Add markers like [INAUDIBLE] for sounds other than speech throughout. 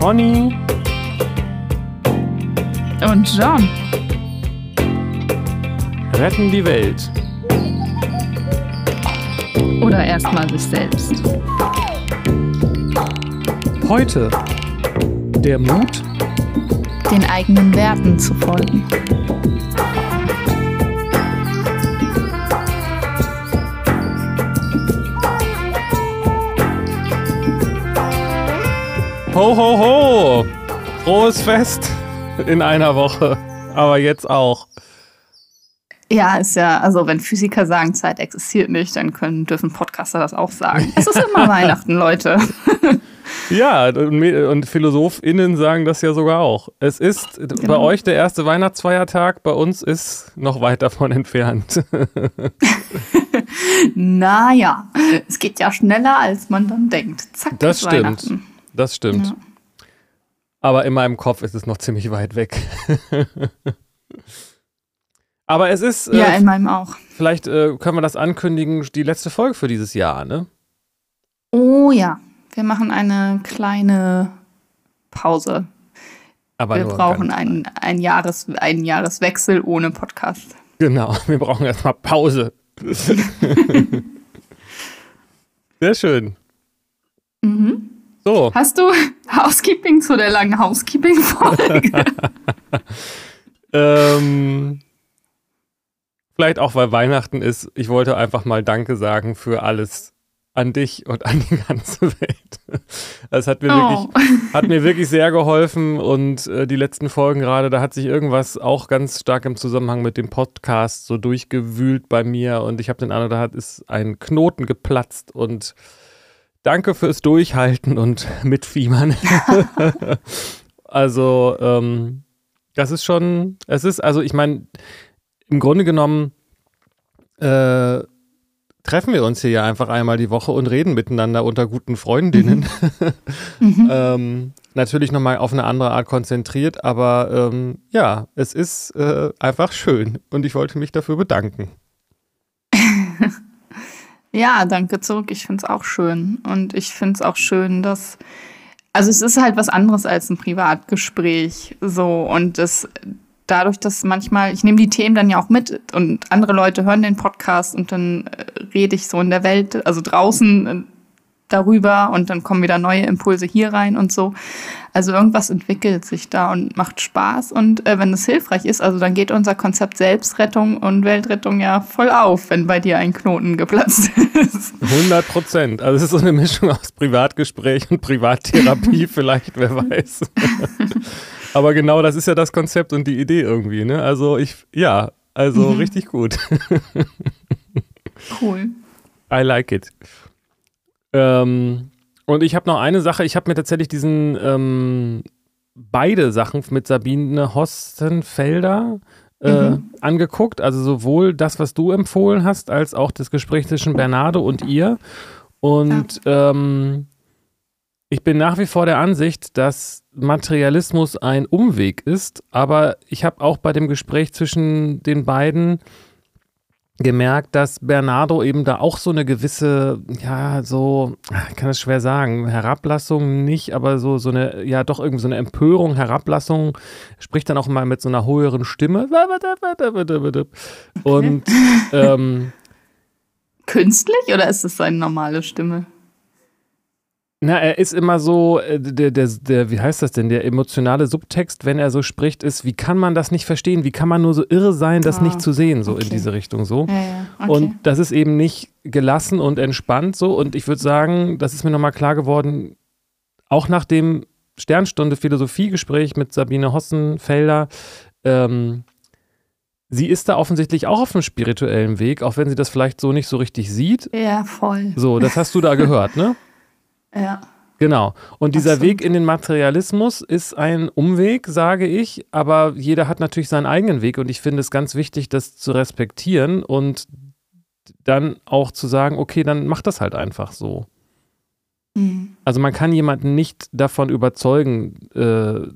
Conny und John retten die Welt. Oder erstmal sich selbst. Heute der Mut, den eigenen Werten zu folgen. Ho, ho, ho! Frohes Fest in einer Woche. Aber jetzt auch. Ja, ist ja, also wenn Physiker sagen, Zeit existiert nicht, dann können, dürfen Podcaster das auch sagen. Es ist immer [LAUGHS] Weihnachten, Leute. Ja, und PhilosophInnen sagen das ja sogar auch. Es ist genau. bei euch der erste Weihnachtsfeiertag, bei uns ist noch weit davon entfernt. [LAUGHS] naja, es geht ja schneller, als man dann denkt. Zack, das stimmt. Das stimmt. Ja. Aber in meinem Kopf ist es noch ziemlich weit weg. [LAUGHS] Aber es ist. Ja, äh, in meinem auch. Vielleicht äh, können wir das ankündigen, die letzte Folge für dieses Jahr, ne? Oh ja. Wir machen eine kleine Pause. Aber wir brauchen einen, einen, Jahres, einen Jahreswechsel ohne Podcast. Genau, [LAUGHS] wir brauchen erstmal Pause. [LAUGHS] Sehr schön. Mhm. So. Hast du [LAUGHS] Housekeeping zu der langen Housekeeping-Folge? [LAUGHS] ähm, vielleicht auch, weil Weihnachten ist. Ich wollte einfach mal Danke sagen für alles an dich und an die ganze Welt. Das hat mir, oh. wirklich, hat mir wirklich sehr geholfen und äh, die letzten Folgen gerade, da hat sich irgendwas auch ganz stark im Zusammenhang mit dem Podcast so durchgewühlt bei mir und ich habe den Eindruck, da hat ist ein Knoten geplatzt und danke fürs Durchhalten und [LAUGHS] Mitfiebern. [LAUGHS] also, ähm, das ist schon, es ist, also ich meine, im Grunde genommen, äh, treffen wir uns hier ja einfach einmal die Woche und reden miteinander unter guten Freundinnen. Mhm. [LAUGHS] mhm. ähm, natürlich nochmal auf eine andere Art konzentriert, aber ähm, ja, es ist äh, einfach schön und ich wollte mich dafür bedanken. Ja, danke zurück. Ich finde es auch schön und ich finde es auch schön, dass also es ist halt was anderes als ein Privatgespräch so und das dadurch, dass manchmal, ich nehme die Themen dann ja auch mit und andere Leute hören den Podcast und dann äh, rede ich so in der Welt, also draußen äh, darüber und dann kommen wieder neue Impulse hier rein und so. Also irgendwas entwickelt sich da und macht Spaß und äh, wenn es hilfreich ist, also dann geht unser Konzept Selbstrettung und Weltrettung ja voll auf, wenn bei dir ein Knoten geplatzt ist. 100 Prozent. Also es ist so eine Mischung aus Privatgespräch und Privattherapie [LAUGHS] vielleicht, wer weiß. Aber genau das ist ja das Konzept und die Idee irgendwie, ne? Also ich, ja, also mhm. richtig gut. cool. I like it. Ähm, und ich habe noch eine Sache, ich habe mir tatsächlich diesen ähm, beide Sachen mit Sabine Hostenfelder äh, mhm. angeguckt. Also sowohl das, was du empfohlen hast, als auch das Gespräch zwischen Bernardo und ihr. Und ja. ähm, ich bin nach wie vor der Ansicht, dass Materialismus ein Umweg ist, aber ich habe auch bei dem Gespräch zwischen den beiden gemerkt, dass Bernardo eben da auch so eine gewisse, ja, so, ich kann das schwer sagen, Herablassung nicht, aber so, so eine, ja, doch irgendwie so eine Empörung, Herablassung, spricht dann auch mal mit so einer höheren Stimme. Und ähm, [LAUGHS] künstlich oder ist es seine normale Stimme? Na, er ist immer so, äh, der, der, der, wie heißt das denn, der emotionale Subtext, wenn er so spricht, ist, wie kann man das nicht verstehen? Wie kann man nur so irre sein, das oh, nicht zu sehen, so okay. in diese Richtung so. Ja, ja. Okay. Und das ist eben nicht gelassen und entspannt so. Und ich würde sagen, das ist mir nochmal klar geworden, auch nach dem Sternstunde Philosophiegespräch mit Sabine Hossenfelder, ähm, sie ist da offensichtlich auch auf einem spirituellen Weg, auch wenn sie das vielleicht so nicht so richtig sieht. Ja, voll. So, das hast du da gehört, ne? [LAUGHS] Ja. Genau. Und dieser Weg in den Materialismus ist ein Umweg, sage ich, aber jeder hat natürlich seinen eigenen Weg und ich finde es ganz wichtig, das zu respektieren und dann auch zu sagen, okay, dann mach das halt einfach so. Mhm. Also man kann jemanden nicht davon überzeugen, äh,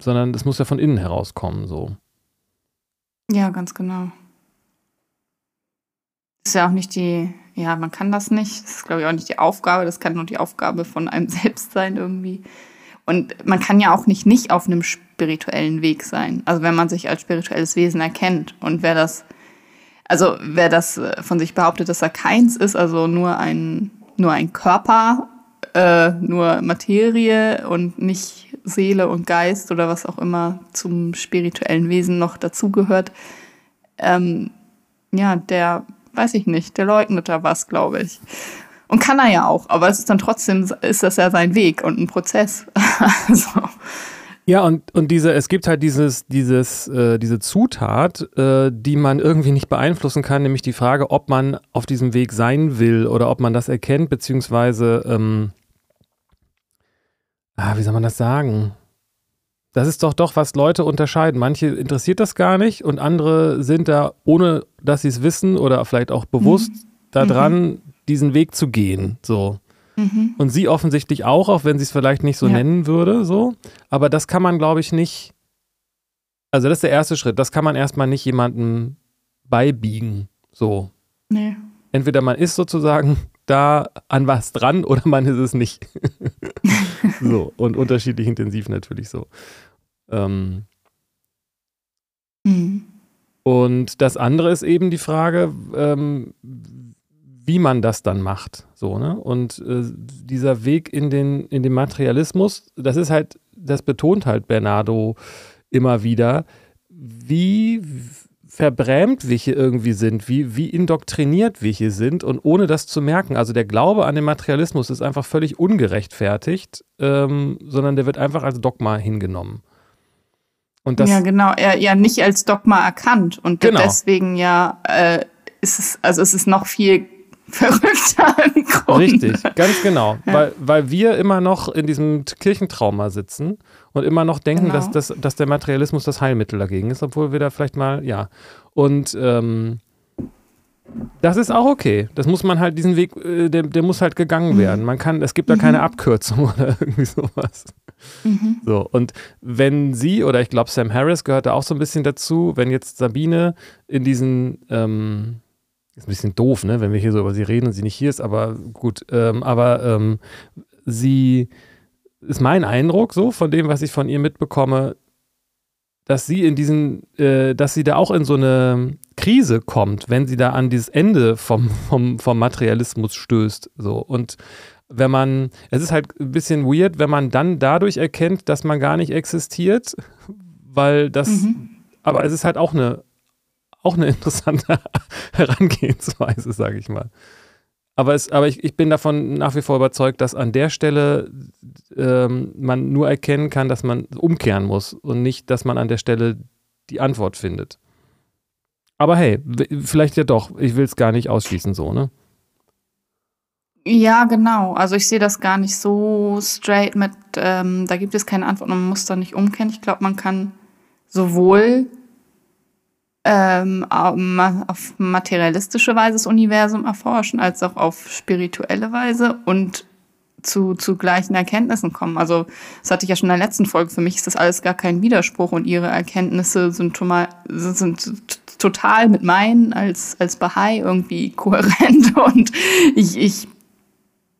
sondern es muss ja von innen herauskommen, so. Ja, ganz genau. Ist ja auch nicht die ja, man kann das nicht. Das ist, glaube ich, auch nicht die Aufgabe. Das kann nur die Aufgabe von einem [LAUGHS] selbst sein irgendwie. Und man kann ja auch nicht nicht auf einem spirituellen Weg sein. Also wenn man sich als spirituelles Wesen erkennt und wer das, also wer das äh, von sich behauptet, dass er keins ist, also nur ein, nur ein Körper, äh, nur Materie und nicht Seele und Geist oder was auch immer zum spirituellen Wesen noch dazugehört, ähm, ja, der weiß ich nicht, der leugnet da was, glaube ich. Und kann er ja auch, aber es ist dann trotzdem, ist das ja sein Weg und ein Prozess. [LAUGHS] also. Ja, und, und diese, es gibt halt dieses, dieses, äh, diese Zutat, äh, die man irgendwie nicht beeinflussen kann, nämlich die Frage, ob man auf diesem Weg sein will oder ob man das erkennt, beziehungsweise, ähm, ah, wie soll man das sagen? Das ist doch doch, was Leute unterscheiden. Manche interessiert das gar nicht und andere sind da, ohne dass sie es wissen oder vielleicht auch bewusst mhm. daran, mhm. diesen Weg zu gehen. So. Mhm. Und sie offensichtlich auch, auch wenn sie es vielleicht nicht so ja. nennen würde, so. Aber das kann man, glaube ich, nicht. Also, das ist der erste Schritt. Das kann man erstmal nicht jemandem beibiegen. So. Nee. Entweder man ist sozusagen [LAUGHS] da an was dran oder man ist es nicht. [LAUGHS] so. [LAUGHS] Und unterschiedlich intensiv natürlich so. Ähm. Mhm. Und das andere ist eben die Frage, ähm, wie man das dann macht. So, ne? Und äh, dieser Weg in den, in den Materialismus, das ist halt, das betont halt Bernardo immer wieder, wie verbrämt wir hier irgendwie sind, wie, wie indoktriniert wir hier sind und ohne das zu merken. Also der Glaube an den Materialismus ist einfach völlig ungerechtfertigt, ähm, sondern der wird einfach als Dogma hingenommen. Und das, ja, genau, er ja nicht als Dogma erkannt und genau. deswegen ja äh, ist es, also es ist noch viel verrückter im Grunde. Richtig, ganz genau. Ja. Weil, weil wir immer noch in diesem Kirchentrauma sitzen und immer noch denken, genau. dass, dass, dass der Materialismus das Heilmittel dagegen ist, obwohl wir da vielleicht mal, ja. Und ähm, das ist auch okay. Das muss man halt, diesen Weg, äh, der, der muss halt gegangen mhm. werden. Man kann, es gibt da keine mhm. Abkürzung [LAUGHS] oder irgendwie sowas. Mhm. So, und wenn sie, oder ich glaube Sam Harris gehört da auch so ein bisschen dazu, wenn jetzt Sabine in diesen ähm, ist ein bisschen doof, ne, wenn wir hier so über sie reden und sie nicht hier ist, aber gut. Ähm, aber ähm, sie ist mein Eindruck so von dem, was ich von ihr mitbekomme, dass sie in diesen, äh, dass sie da auch in so eine Krise kommt, wenn sie da an dieses Ende vom, vom, vom Materialismus stößt. So. Und wenn man, es ist halt ein bisschen weird, wenn man dann dadurch erkennt, dass man gar nicht existiert, weil das, mhm. aber es ist halt auch eine auch eine [LAUGHS] interessante Herangehensweise, sage ich mal. Aber, es, aber ich, ich, bin davon nach wie vor überzeugt, dass an der Stelle ähm, man nur erkennen kann, dass man umkehren muss und nicht, dass man an der Stelle die Antwort findet. Aber hey, vielleicht ja doch. Ich will es gar nicht ausschließen, so, ne? Ja, genau. Also ich sehe das gar nicht so straight mit, ähm, da gibt es keine Antwort und man muss da nicht umkehren. Ich glaube, man kann sowohl ähm, auf materialistische Weise das Universum erforschen, als auch auf spirituelle Weise und zu, zu gleichen Erkenntnissen kommen. Also, das hatte ich ja schon in der letzten Folge. Für mich ist das alles gar kein Widerspruch und ihre Erkenntnisse sind, sind total mit meinen als, als Bahai irgendwie kohärent [LAUGHS] und ich, ich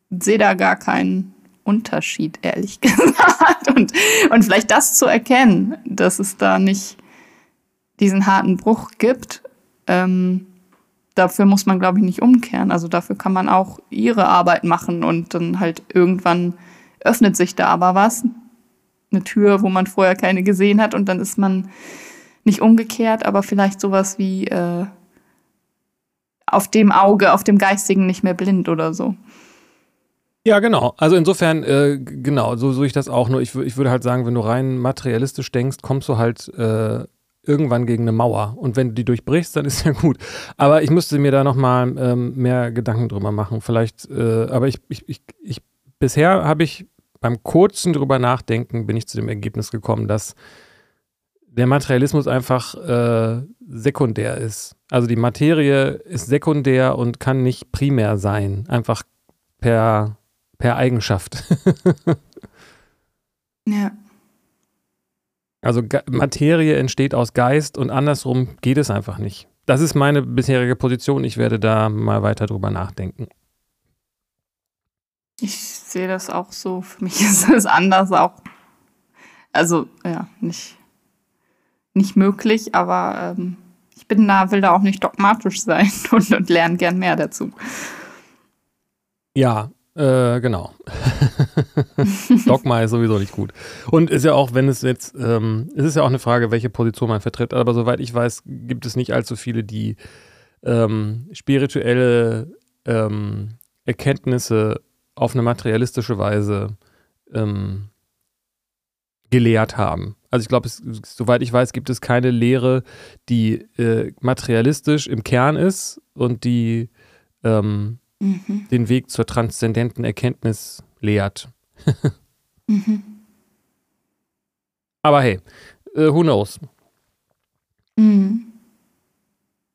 sehe da gar keinen Unterschied, ehrlich [LAUGHS] gesagt. Und, und vielleicht das zu erkennen, dass es da nicht diesen harten Bruch gibt, ähm, dafür muss man, glaube ich, nicht umkehren. Also dafür kann man auch ihre Arbeit machen und dann halt irgendwann öffnet sich da aber was. Eine Tür, wo man vorher keine gesehen hat und dann ist man nicht umgekehrt, aber vielleicht sowas wie äh, auf dem Auge, auf dem Geistigen nicht mehr blind oder so. Ja, genau. Also insofern, äh, genau, so, so ich das auch. Nur ich, ich würde halt sagen, wenn du rein materialistisch denkst, kommst du halt äh, irgendwann gegen eine Mauer. Und wenn du die durchbrichst, dann ist ja gut. Aber ich müsste mir da nochmal ähm, mehr Gedanken drüber machen. Vielleicht, äh, aber ich, ich, ich, ich bisher habe ich beim kurzen drüber nachdenken, bin ich zu dem Ergebnis gekommen, dass der Materialismus einfach äh, sekundär ist. Also die Materie ist sekundär und kann nicht primär sein. Einfach per, per Eigenschaft. [LAUGHS] ja. Also Ge Materie entsteht aus Geist und andersrum geht es einfach nicht. Das ist meine bisherige Position. Ich werde da mal weiter drüber nachdenken. Ich sehe das auch so. Für mich [LAUGHS] ist es anders auch Also, ja, nicht, nicht möglich, aber ähm, ich bin da, will da auch nicht dogmatisch sein [LAUGHS] und, und lerne gern mehr dazu. Ja, äh, genau. [LAUGHS] Dogma ist sowieso nicht gut. Und ist ja auch, wenn es jetzt, ähm, es ist ja auch eine Frage, welche Position man vertritt. Aber soweit ich weiß, gibt es nicht allzu viele, die ähm, spirituelle ähm, Erkenntnisse auf eine materialistische Weise ähm, gelehrt haben. Also ich glaube, soweit ich weiß, gibt es keine Lehre, die äh, materialistisch im Kern ist und die ähm, mhm. den Weg zur transzendenten Erkenntnis lehrt. [LAUGHS] mhm. Aber hey, äh, who knows? Mhm.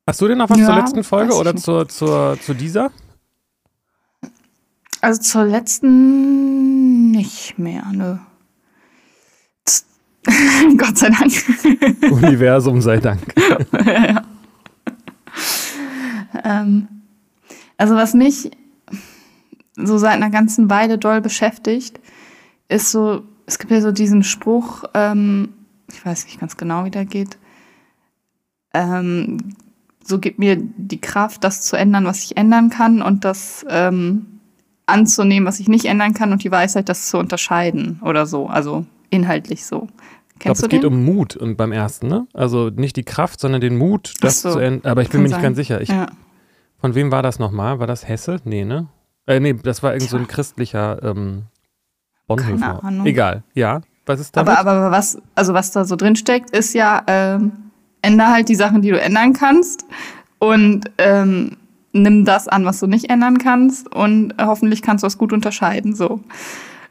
Hast du denn noch was ja, zur letzten Folge oder zur, zur, zu dieser? Also zur letzten nicht mehr, ne. [LAUGHS] Gott sei Dank. Universum sei Dank. [LAUGHS] ja. ähm, also was mich so seit einer ganzen Weile doll beschäftigt, ist so, es gibt ja so diesen Spruch, ähm, ich weiß nicht ganz genau, wie der geht, ähm, so gibt mir die Kraft, das zu ändern, was ich ändern kann und das ähm, anzunehmen, was ich nicht ändern kann und die Weisheit, das zu unterscheiden oder so, also inhaltlich so. Kennst ich glaube, es geht um Mut und beim ersten, ne? Also nicht die Kraft, sondern den Mut, das so, zu ändern. Aber ich bin mir nicht sein. ganz sicher. Ich, ja. Von wem war das nochmal? War das Hesse? Nee, ne? Äh, nee, das war irgend so ein christlicher ähm, Bonhoeffer. Egal, ja. Was ist da? Aber, aber was, also was da so drin steckt, ist ja, ähm, ändere halt die Sachen, die du ändern kannst und ähm, nimm das an, was du nicht ändern kannst und hoffentlich kannst du es gut unterscheiden. So.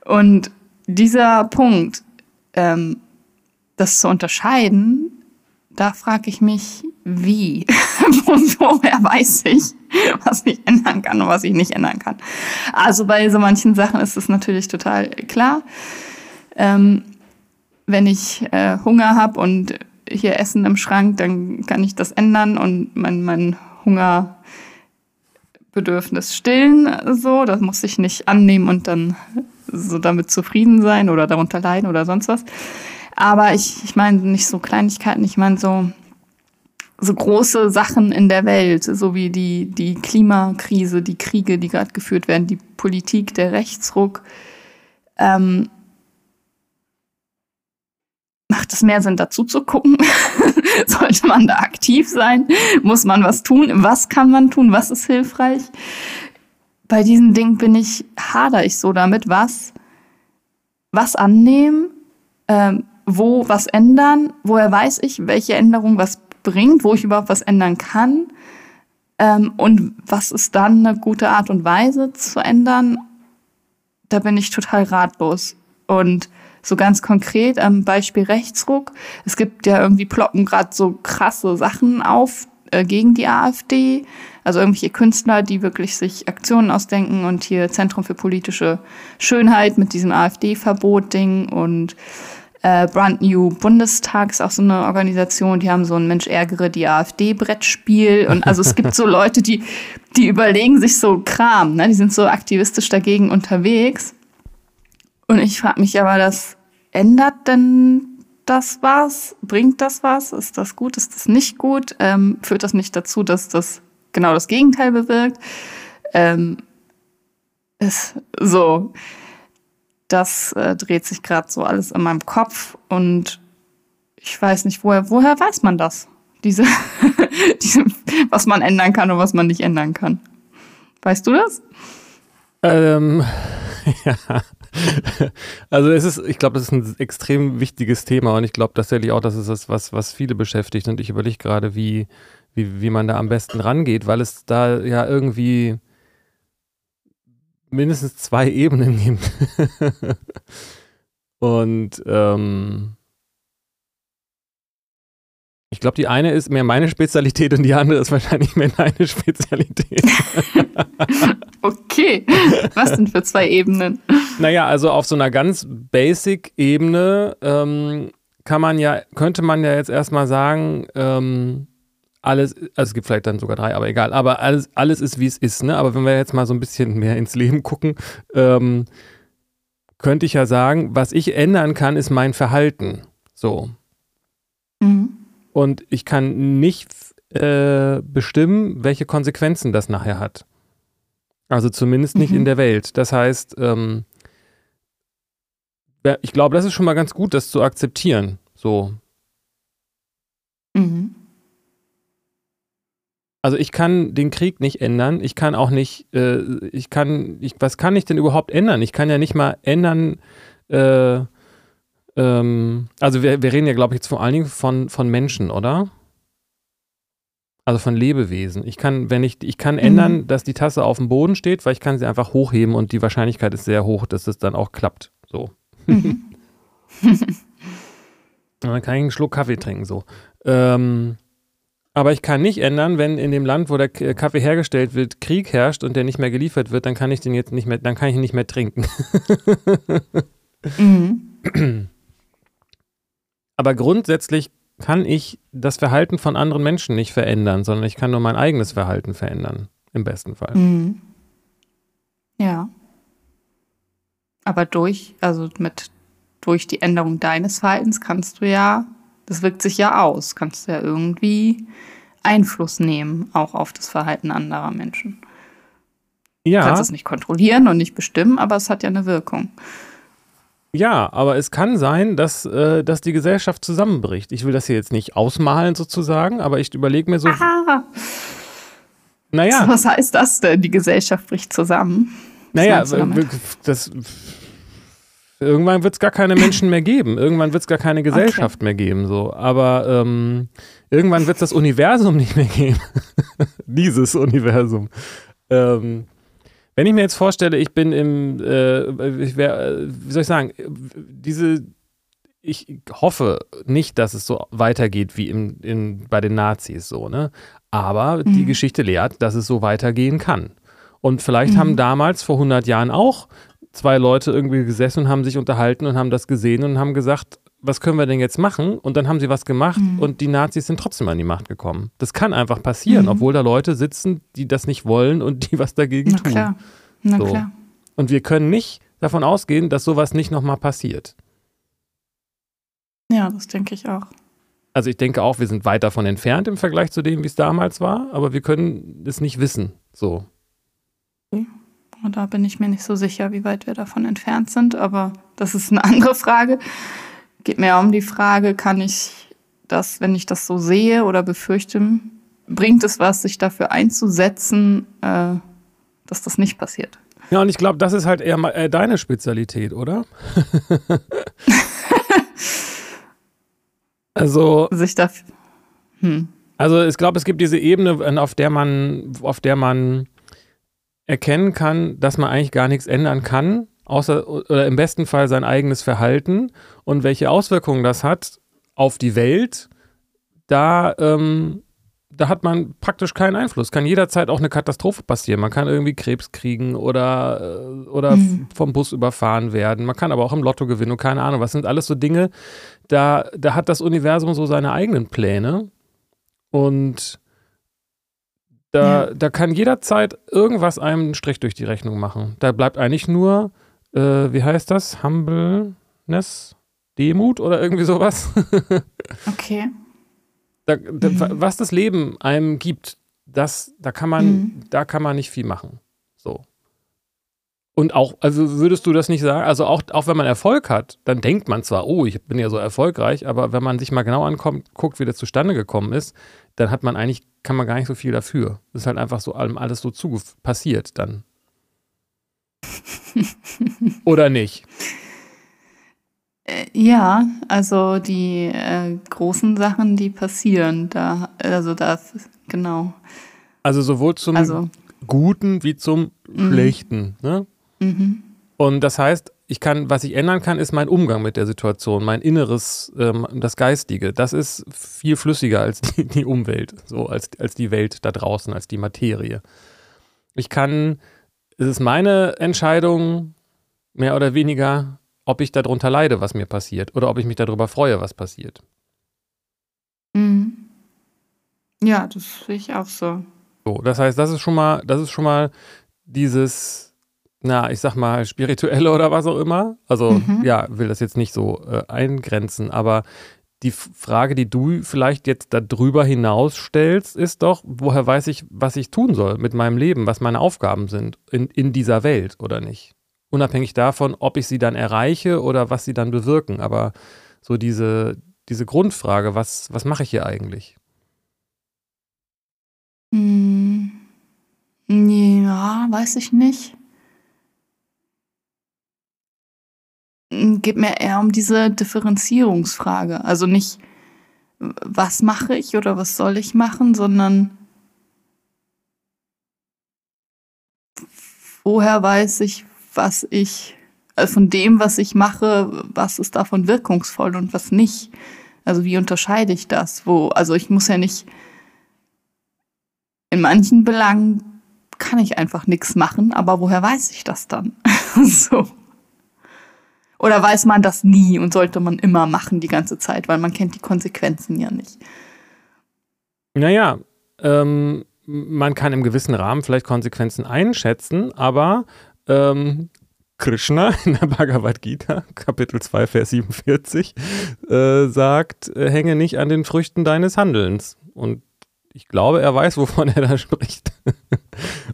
Und dieser Punkt, ähm, das zu unterscheiden, da frage ich mich, wie? [LAUGHS] Woher weiß ich, was ich ändern kann und was ich nicht ändern kann? Also bei so manchen Sachen ist es natürlich total klar. Ähm, wenn ich äh, Hunger habe und hier Essen im Schrank, dann kann ich das ändern und mein, mein Hungerbedürfnis stillen. So, das muss ich nicht annehmen und dann so damit zufrieden sein oder darunter leiden oder sonst was. Aber ich, ich meine nicht so Kleinigkeiten, ich meine so, so große Sachen in der Welt, so wie die, die Klimakrise, die Kriege, die gerade geführt werden, die Politik, der Rechtsruck. Ähm, macht es mehr Sinn, dazu zu gucken? [LAUGHS] Sollte man da aktiv sein? Muss man was tun? Was kann man tun? Was ist hilfreich? Bei diesen Dingen bin ich, hader ich so damit, was, was annehmen, ähm, wo was ändern, woher weiß ich, welche Änderung was bringt, wo ich überhaupt was ändern kann ähm, und was ist dann eine gute Art und Weise zu ändern, da bin ich total ratlos. Und so ganz konkret am Beispiel Rechtsruck, es gibt ja irgendwie ploppen gerade so krasse Sachen auf äh, gegen die AfD, also irgendwelche Künstler, die wirklich sich Aktionen ausdenken und hier Zentrum für politische Schönheit mit diesem AfD-Verbot-Ding und äh, Brand New Bundestag ist auch so eine Organisation, die haben so ein Mensch ärgere die AfD-Brettspiel. Und also es gibt so [LAUGHS] Leute, die, die überlegen sich so Kram, ne? die sind so aktivistisch dagegen unterwegs. Und ich frage mich aber, das ändert denn das was? Bringt das was? Ist das gut? Ist das nicht gut? Ähm, führt das nicht dazu, dass das genau das Gegenteil bewirkt? Ähm, ist so das äh, dreht sich gerade so alles in meinem Kopf und ich weiß nicht, woher, woher weiß man das? Diese, [LAUGHS] diese, was man ändern kann und was man nicht ändern kann. Weißt du das? Ähm, [LAUGHS] ja. Also es ist, ich glaube, das ist ein extrem wichtiges Thema und ich glaube tatsächlich auch, dass es das, was, was viele beschäftigt und ich überlege gerade, wie, wie, wie man da am besten rangeht, weil es da ja irgendwie mindestens zwei Ebenen gibt. [LAUGHS] und ähm, ich glaube, die eine ist mehr meine Spezialität und die andere ist wahrscheinlich mehr deine Spezialität. [LAUGHS] okay. Was denn für zwei Ebenen? Naja, also auf so einer ganz Basic-Ebene ähm, kann man ja, könnte man ja jetzt erstmal sagen, ähm, alles, also es gibt vielleicht dann sogar drei, aber egal, aber alles, alles ist, wie es ist, ne? Aber wenn wir jetzt mal so ein bisschen mehr ins Leben gucken, ähm, könnte ich ja sagen, was ich ändern kann, ist mein Verhalten. So. Mhm. Und ich kann nicht äh, bestimmen, welche Konsequenzen das nachher hat. Also zumindest nicht Mhm. in der Welt. Das heißt, ähm, ich glaube, das ist schon mal ganz gut, das zu akzeptieren. So. Mhm. Also ich kann den Krieg nicht ändern. Ich kann auch nicht, äh, ich kann, ich, was kann ich denn überhaupt ändern? Ich kann ja nicht mal ändern, äh, ähm, also wir, wir reden ja, glaube ich, jetzt vor allen Dingen von, von Menschen, oder? Also von Lebewesen. Ich kann, wenn ich, ich kann ändern, dass die Tasse auf dem Boden steht, weil ich kann sie einfach hochheben und die Wahrscheinlichkeit ist sehr hoch, dass es dann auch klappt. So. Mhm. [LAUGHS] Dann kann ich einen Schluck Kaffee trinken, so. Ähm, aber ich kann nicht ändern, wenn in dem Land, wo der Kaffee hergestellt wird, Krieg herrscht und der nicht mehr geliefert wird, dann kann ich den jetzt nicht mehr, dann kann ich ihn nicht mehr trinken. Mhm. Aber grundsätzlich kann ich das Verhalten von anderen Menschen nicht verändern, sondern ich kann nur mein eigenes Verhalten verändern, im besten Fall. Mhm. Ja. Aber durch, also mit durch die Änderung deines Verhaltens kannst du ja, das wirkt sich ja aus, kannst du ja irgendwie Einfluss nehmen, auch auf das Verhalten anderer Menschen. Du Ja, kannst es nicht kontrollieren und nicht bestimmen, aber es hat ja eine Wirkung. ja, aber es kann sein, dass, äh, dass die Gesellschaft zusammenbricht. Ich will das hier jetzt nicht ausmalen sozusagen, aber ich überlege mir so, Ah, naja, was heißt das denn? Die Gesellschaft bricht zusammen. Was Naja, du das, irgendwann wird es gar keine Menschen mehr geben. Irgendwann wird es gar keine Gesellschaft mehr geben. So. Aber ähm, irgendwann wird es das Universum nicht mehr geben. [LAUGHS] Dieses Universum. Ähm, wenn ich mir jetzt vorstelle, ich bin im, äh, ich wär, wie soll ich sagen, diese, ich hoffe nicht, dass es so weitergeht wie im, in, bei den Nazis so, ne? Aber die Mhm. Geschichte lehrt, dass es so weitergehen kann. Und vielleicht Mhm. haben damals vor 100 Jahren auch zwei Leute irgendwie gesessen und haben sich unterhalten und haben das gesehen und haben gesagt, was können wir denn jetzt machen? Und dann haben sie was gemacht Mhm. und die Nazis sind trotzdem an die Macht gekommen. Das kann einfach passieren, Mhm. obwohl da Leute sitzen, die das nicht wollen und die was dagegen Na tun. klar. Na So. klar. Und wir können nicht davon ausgehen, dass sowas nicht nochmal passiert. Ja, das denke ich auch. Also ich denke auch, wir sind weit davon entfernt im Vergleich zu dem, wie es damals war, aber wir können es nicht wissen. So. Und da bin ich mir nicht so sicher, wie weit wir davon entfernt sind, aber das ist eine [LAUGHS] andere Frage. Geht mir um die Frage, kann ich das, wenn ich das so sehe oder befürchte, bringt es was, sich dafür einzusetzen, äh, dass das nicht passiert? Ja, und ich glaube, das ist halt eher mal, äh, deine Spezialität, oder? [LAUGHS] also, Sich dafür. Hm. also ich glaube, es gibt diese Ebene, auf der man, auf der man erkennen kann, dass man eigentlich gar nichts ändern kann, außer oder im besten Fall sein eigenes Verhalten und welche Auswirkungen das hat auf die Welt. Da ähm, da hat man praktisch keinen Einfluss. Kann jederzeit auch eine Katastrophe passieren. Man kann irgendwie Krebs kriegen oder, äh, oder Mhm. vom Bus überfahren werden. Man kann aber auch im Lotto gewinnen und keine Ahnung. Was sind alles so Dinge, da, da hat das Universum so seine eigenen Pläne. Und da, Ja. da kann jederzeit irgendwas einem einen Strich durch die Rechnung machen. Da bleibt eigentlich nur, äh, wie heißt das? Humbleness? Demut oder irgendwie sowas? [LAUGHS] Okay. Da, da, Mhm. Was das Leben einem gibt, das, da kann man, Mhm. da kann man nicht viel machen. So. Und auch, also würdest du das nicht sagen? Also auch, auch wenn man Erfolg hat, dann denkt man zwar, oh, ich bin ja so erfolgreich, aber wenn man sich mal genau ankommt, guckt, wie das zustande gekommen ist, dann hat man eigentlich, kann man gar nicht so viel dafür. Das ist halt einfach so allem alles so zu passiert dann. [LAUGHS] Oder nicht? Äh, Ja, also die äh, großen Sachen, die passieren, da, also das, genau. Also sowohl zum Also, Guten wie zum Mhm. Schlechten. Ne? Mhm. Und das heißt, ich kann, was ich ändern kann, ist mein Umgang mit der Situation, mein Inneres, ähm, das Geistige. Das ist viel flüssiger als die, die Umwelt, so als, als die Welt da draußen, als die Materie. Ich kann, es ist meine Entscheidung, mehr oder weniger, ob ich darunter leide, was mir passiert, oder ob ich mich darüber freue, was passiert. Mhm. Ja, das sehe ich auch so. So, das heißt, das ist schon mal, das ist schon mal dieses na, ich sag mal, spirituelle [LAUGHS] oder was auch immer. Also, mhm. ja, will das jetzt nicht so äh, eingrenzen, aber die Frage, die du vielleicht jetzt darüber hinaus stellst, ist doch, woher weiß ich, was ich tun soll mit meinem Leben, was meine Aufgaben sind in, in dieser Welt oder nicht? Unabhängig davon, ob ich sie dann erreiche oder was sie dann bewirken. Aber so diese, diese Grundfrage, was, was mache ich hier eigentlich? Hm. Ja, weiß ich nicht. Geht mir eher um diese Differenzierungsfrage. Also nicht, was mache ich oder was soll ich machen, sondern woher weiß ich, was ich, also von dem, was ich mache, was ist davon wirkungsvoll und was nicht. Also wie unterscheide ich das? Wo, also ich muss ja nicht, in manchen Belangen kann ich einfach nichts machen, aber woher weiß ich das dann? [LAUGHS] so. Oder weiß man das nie und sollte man immer machen die ganze Zeit, weil man kennt die Konsequenzen ja nicht. Naja, ähm, man kann im gewissen Rahmen vielleicht Konsequenzen einschätzen, aber ähm, Krishna [LAUGHS] in der Bhagavad Gita, Kapitel 2, Vers 47, äh, sagt, äh, hänge nicht an den Früchten deines Handelns. Und ich glaube, er weiß, wovon er da [LAUGHS] spricht.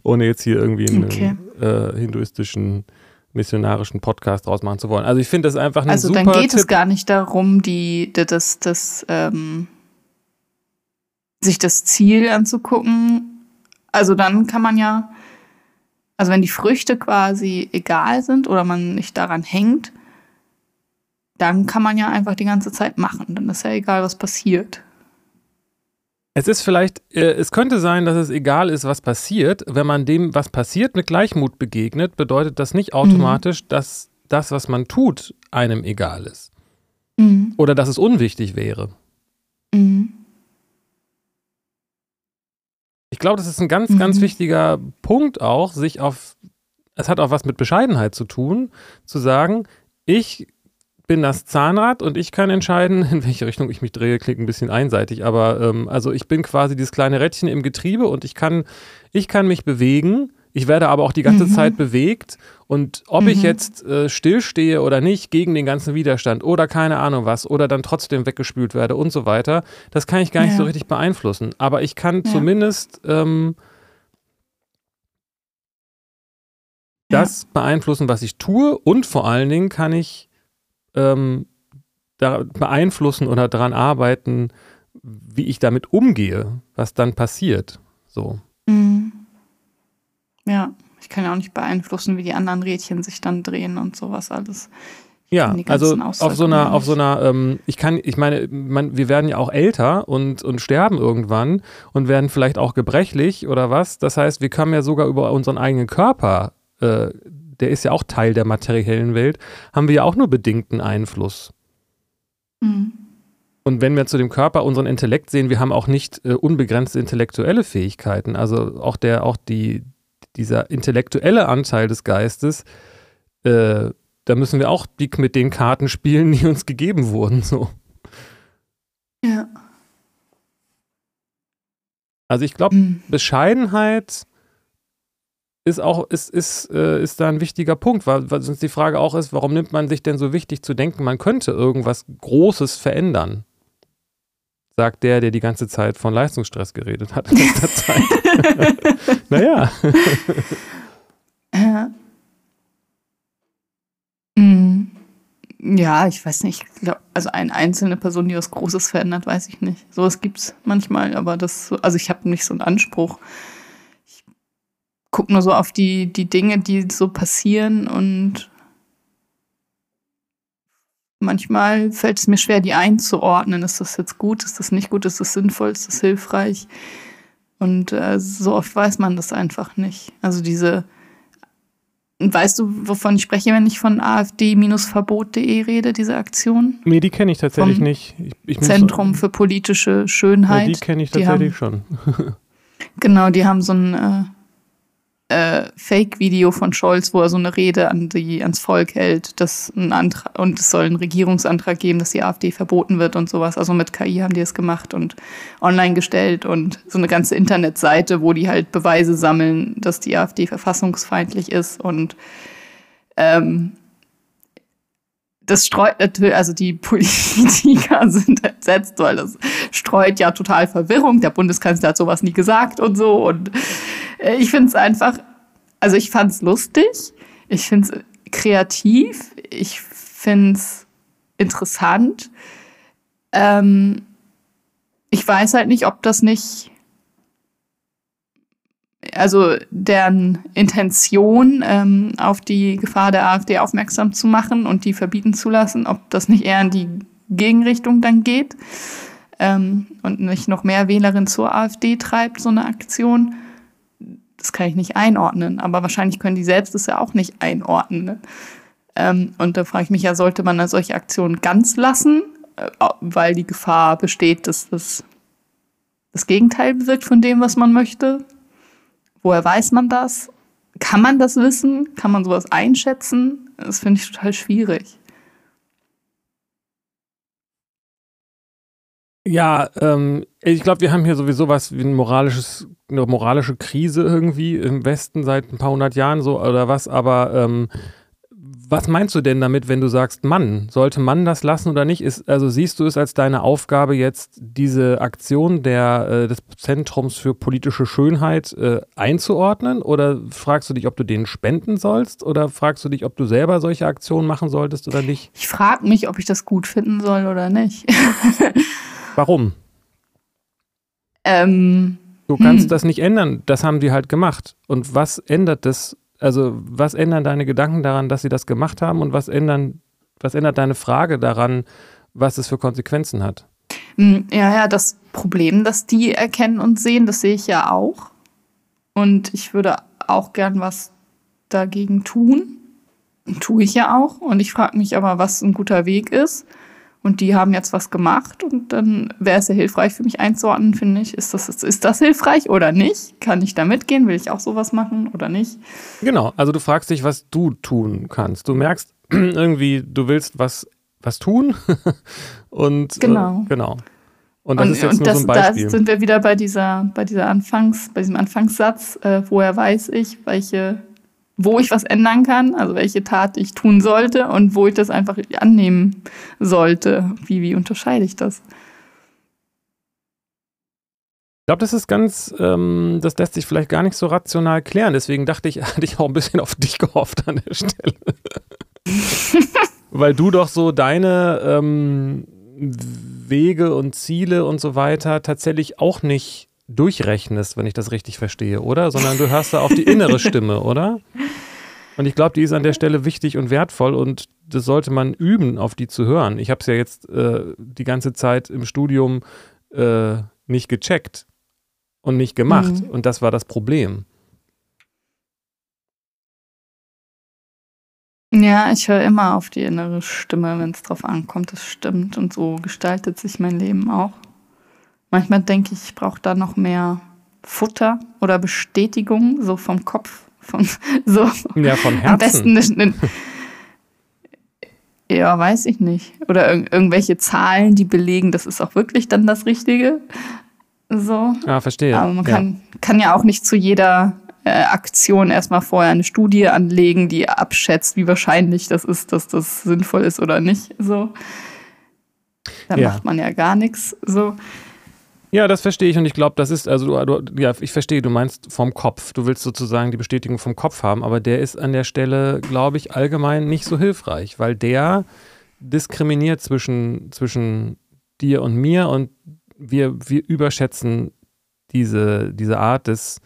Ohne jetzt hier irgendwie einen okay. äh, hinduistischen missionarischen Podcast draus machen zu wollen. Also ich finde das einfach ein Also super dann geht Tipp. es gar nicht darum, die, das, das, ähm, sich das Ziel anzugucken. Also dann kann man ja, also wenn die Früchte quasi egal sind oder man nicht daran hängt, dann kann man ja einfach die ganze Zeit machen. Dann ist ja egal, was passiert. Es ist vielleicht, äh, es könnte sein, dass es egal ist, was passiert. Wenn man dem, was passiert, mit Gleichmut begegnet, bedeutet das nicht automatisch, mhm. dass das, was man tut, einem egal ist. Mhm. Oder dass es unwichtig wäre. Mhm. Ich glaube, das ist ein ganz, ganz mhm. wichtiger Punkt auch, sich auf, es hat auch was mit Bescheidenheit zu tun, zu sagen, ich bin das Zahnrad und ich kann entscheiden, [LAUGHS] in welche Richtung ich mich drehe. Klingt ein bisschen einseitig, aber ähm, also ich bin quasi dieses kleine Rädchen im Getriebe und ich kann, ich kann mich bewegen. Ich werde aber auch die ganze mhm. Zeit bewegt und ob mhm. ich jetzt äh, stillstehe oder nicht gegen den ganzen Widerstand oder keine Ahnung was oder dann trotzdem weggespült werde und so weiter, das kann ich gar nicht ja. so richtig beeinflussen. Aber ich kann ja. zumindest ähm, das ja. beeinflussen, was ich tue und vor allen Dingen kann ich ähm, da beeinflussen oder daran arbeiten, wie ich damit umgehe, was dann passiert. So. Mhm. Ja, ich kann ja auch nicht beeinflussen, wie die anderen Rädchen sich dann drehen und sowas alles. ja, also auf so einer, auf so einer, ähm, ich kann, ich meine, man, wir werden ja auch älter und, und sterben irgendwann und werden vielleicht auch gebrechlich oder was. Das heißt, wir können ja sogar über unseren eigenen Körper äh, der ist ja auch Teil der materiellen Welt, haben wir ja auch nur bedingten Einfluss. Mhm. Und wenn wir zu dem Körper unseren Intellekt sehen, wir haben auch nicht äh, unbegrenzte intellektuelle Fähigkeiten. Also auch der, auch die, dieser intellektuelle Anteil des Geistes, äh, da müssen wir auch die, mit den Karten spielen, die uns gegeben wurden. So. Ja. Also ich glaube, mhm. Bescheidenheit ist auch, ist, ist, äh, ist da ein wichtiger Punkt, weil, weil sonst die Frage auch ist, warum nimmt man sich denn so wichtig zu denken, man könnte irgendwas Großes verändern? Sagt der, der die ganze Zeit von Leistungsstress geredet hat in letzter [LAUGHS] Zeit. [LAUGHS] naja. Ja. Mhm. Ja, ich weiß nicht. Ich glaub, also eine einzelne Person, die was Großes verändert, weiß ich nicht. Sowas gibt es manchmal, aber das, also ich habe nicht so einen Anspruch gucke nur so auf die, die Dinge, die so passieren und manchmal fällt es mir schwer, die einzuordnen. Ist das jetzt gut? Ist das nicht gut? Ist das sinnvoll? Ist das hilfreich? Und äh, so oft weiß man das einfach nicht. Also diese, weißt du, wovon ich spreche, wenn ich von afd-verbot.de rede, diese Aktion? Nee, die kenne ich tatsächlich Vom nicht. Ich, ich Zentrum für politische Schönheit. Ja, die kenne ich tatsächlich haben, schon. [LAUGHS] genau, die haben so ein äh, äh, Fake-Video von Scholz, wo er so eine Rede an die, ans Volk hält, dass ein Antrag, und es soll einen Regierungsantrag geben, dass die AfD verboten wird und sowas. Also mit KI haben die es gemacht und online gestellt und so eine ganze Internetseite, wo die halt Beweise sammeln, dass die AfD verfassungsfeindlich ist und ähm, das streut natürlich, also die Politiker [LAUGHS] sind entsetzt, weil das streut ja total Verwirrung. Der Bundeskanzler hat sowas nie gesagt und so. Und äh, ich finde es einfach, also ich fand es lustig, ich finde es kreativ, ich finde es interessant. Ähm, ich weiß halt nicht, ob das nicht also deren Intention, ähm, auf die Gefahr der AfD aufmerksam zu machen und die verbieten zu lassen, ob das nicht eher in die Gegenrichtung dann geht ähm, und nicht noch mehr Wählerinnen zur AfD treibt, so eine Aktion. Das kann ich nicht einordnen, aber wahrscheinlich können die selbst das ja auch nicht einordnen. Ne? Ähm, und da frage ich mich ja, sollte man solche Aktion ganz lassen, äh, weil die Gefahr besteht, dass das das Gegenteil bewirkt von dem, was man möchte? Woher weiß man das? Kann man das wissen? Kann man sowas einschätzen? Das finde ich total schwierig. Ja, ähm, ich glaube, wir haben hier sowieso was wie ein moralisches, eine moralische Krise irgendwie im Westen seit ein paar hundert Jahren so oder was, aber ähm, was meinst du denn damit, wenn du sagst, Mann, sollte man das lassen oder nicht? Ist, also siehst du es als deine Aufgabe jetzt, diese Aktion der, äh, des Zentrums für politische Schönheit äh, einzuordnen? Oder fragst du dich, ob du denen spenden sollst? Oder fragst du dich, ob du selber solche Aktionen machen solltest oder nicht? Ich frage mich, ob ich das gut finden soll oder nicht. [LAUGHS] Warum? Ähm, du kannst hm. das nicht ändern. Das haben die halt gemacht. Und was ändert das also was ändern deine Gedanken daran, dass sie das gemacht haben und was ändern, was ändert deine Frage daran, was es für Konsequenzen hat? Hm, ja, ja, das Problem, das die erkennen und sehen, das sehe ich ja auch. Und ich würde auch gern was dagegen tun. Tue ich ja auch. Und ich frage mich aber, was ein guter Weg ist. Und die haben jetzt was gemacht und dann wäre es ja hilfreich für mich einzuordnen, finde ich. Ist das, ist das hilfreich oder nicht? Kann ich da mitgehen? Will ich auch sowas machen oder nicht? Genau, also du fragst dich, was du tun kannst. Du merkst [CLEARS THROAT] irgendwie, du willst was, was tun [LAUGHS] und genau. Äh, genau. Und das und, ist jetzt nur das, so ein Beispiel. Da sind wir wieder bei dieser, bei dieser Anfangs, bei diesem Anfangssatz, äh, woher weiß ich, welche wo ich was ändern kann, also welche Tat ich tun sollte und wo ich das einfach annehmen sollte. Wie, wie unterscheide ich das? Ich glaube, das ist ganz, ähm, das lässt sich vielleicht gar nicht so rational klären. Deswegen dachte ich, [LAUGHS] hatte ich auch ein bisschen auf dich gehofft an der Stelle. [LAUGHS] Weil du doch so deine ähm, Wege und Ziele und so weiter tatsächlich auch nicht durchrechnest, wenn ich das richtig verstehe, oder? Sondern du hörst da auf die innere Stimme, oder? Und ich glaube, die ist an der Stelle wichtig und wertvoll und das sollte man üben, auf die zu hören. Ich habe es ja jetzt äh, die ganze Zeit im Studium äh, nicht gecheckt und nicht gemacht. Mhm. Und das war das Problem. Ja, ich höre immer auf die innere Stimme, wenn es drauf ankommt. Das stimmt. Und so gestaltet sich mein Leben auch. Manchmal denke ich, ich brauche da noch mehr Futter oder Bestätigung, so vom Kopf. Von, [LAUGHS] so. Ja, von Herzen. Am besten eine, ja, weiß ich nicht. Oder ir irgendwelche Zahlen, die belegen, das ist auch wirklich dann das Richtige. So. Ja, verstehe. Aber man kann, ja. kann ja auch nicht zu jeder äh, Aktion erstmal vorher eine Studie anlegen, die abschätzt, wie wahrscheinlich das ist, dass das sinnvoll ist oder nicht. So. Dann ja. macht man ja gar nichts. So. Ja, das verstehe ich und ich glaube, das ist, also du, du, ja, ich verstehe, du meinst vom Kopf. Du willst sozusagen die Bestätigung vom Kopf haben, aber der ist an der Stelle, glaube ich, allgemein nicht so hilfreich, weil der diskriminiert zwischen, zwischen dir und mir und wir, wir überschätzen diese, diese Art des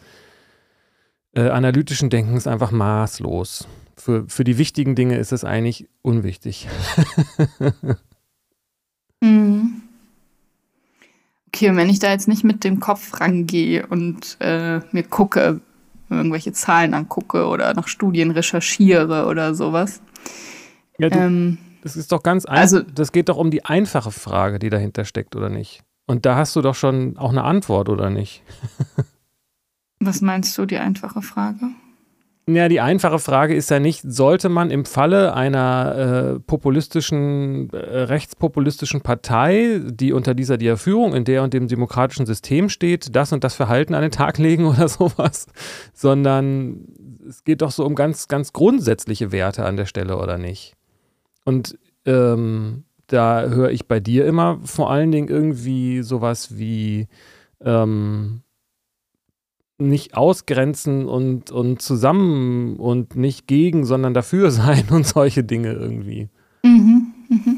äh, analytischen Denkens einfach maßlos. Für, für die wichtigen Dinge ist es eigentlich unwichtig. [LAUGHS] mhm. Okay, wenn ich da jetzt nicht mit dem Kopf rangehe und äh, mir gucke, irgendwelche Zahlen angucke oder nach Studien recherchiere oder sowas. Ja, du, ähm, das ist doch ganz einfach. Also, das geht doch um die einfache Frage, die dahinter steckt, oder nicht? Und da hast du doch schon auch eine Antwort, oder nicht? [LAUGHS] was meinst du, die einfache Frage? Ja, die einfache Frage ist ja nicht, sollte man im Falle einer äh, populistischen, äh, rechtspopulistischen Partei, die unter dieser der Führung in der und dem demokratischen System steht, das und das Verhalten an den Tag legen [LAUGHS] oder sowas, sondern es geht doch so um ganz, ganz grundsätzliche Werte an der Stelle, oder nicht? Und ähm, da höre ich bei dir immer vor allen Dingen irgendwie sowas wie ähm, nicht ausgrenzen und, und zusammen und nicht gegen, sondern dafür [LAUGHS] sein und solche Dinge irgendwie. Mhm, mh.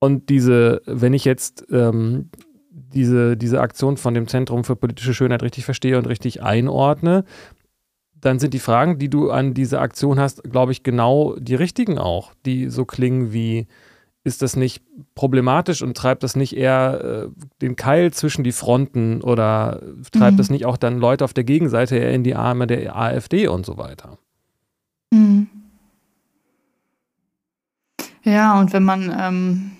Und diese, wenn ich jetzt ähm, diese, diese Aktion von dem Zentrum für politische Schönheit richtig verstehe und richtig einordne, dann sind die Fragen, die du an diese Aktion hast, glaube ich, genau die richtigen auch, die so klingen wie, ist das nicht problematisch und treibt das nicht eher äh, den Keil zwischen die Fronten oder treibt mhm. das nicht auch dann Leute auf der Gegenseite eher in die Arme der AfD und so weiter? Mhm. Ja, und wenn man ähm,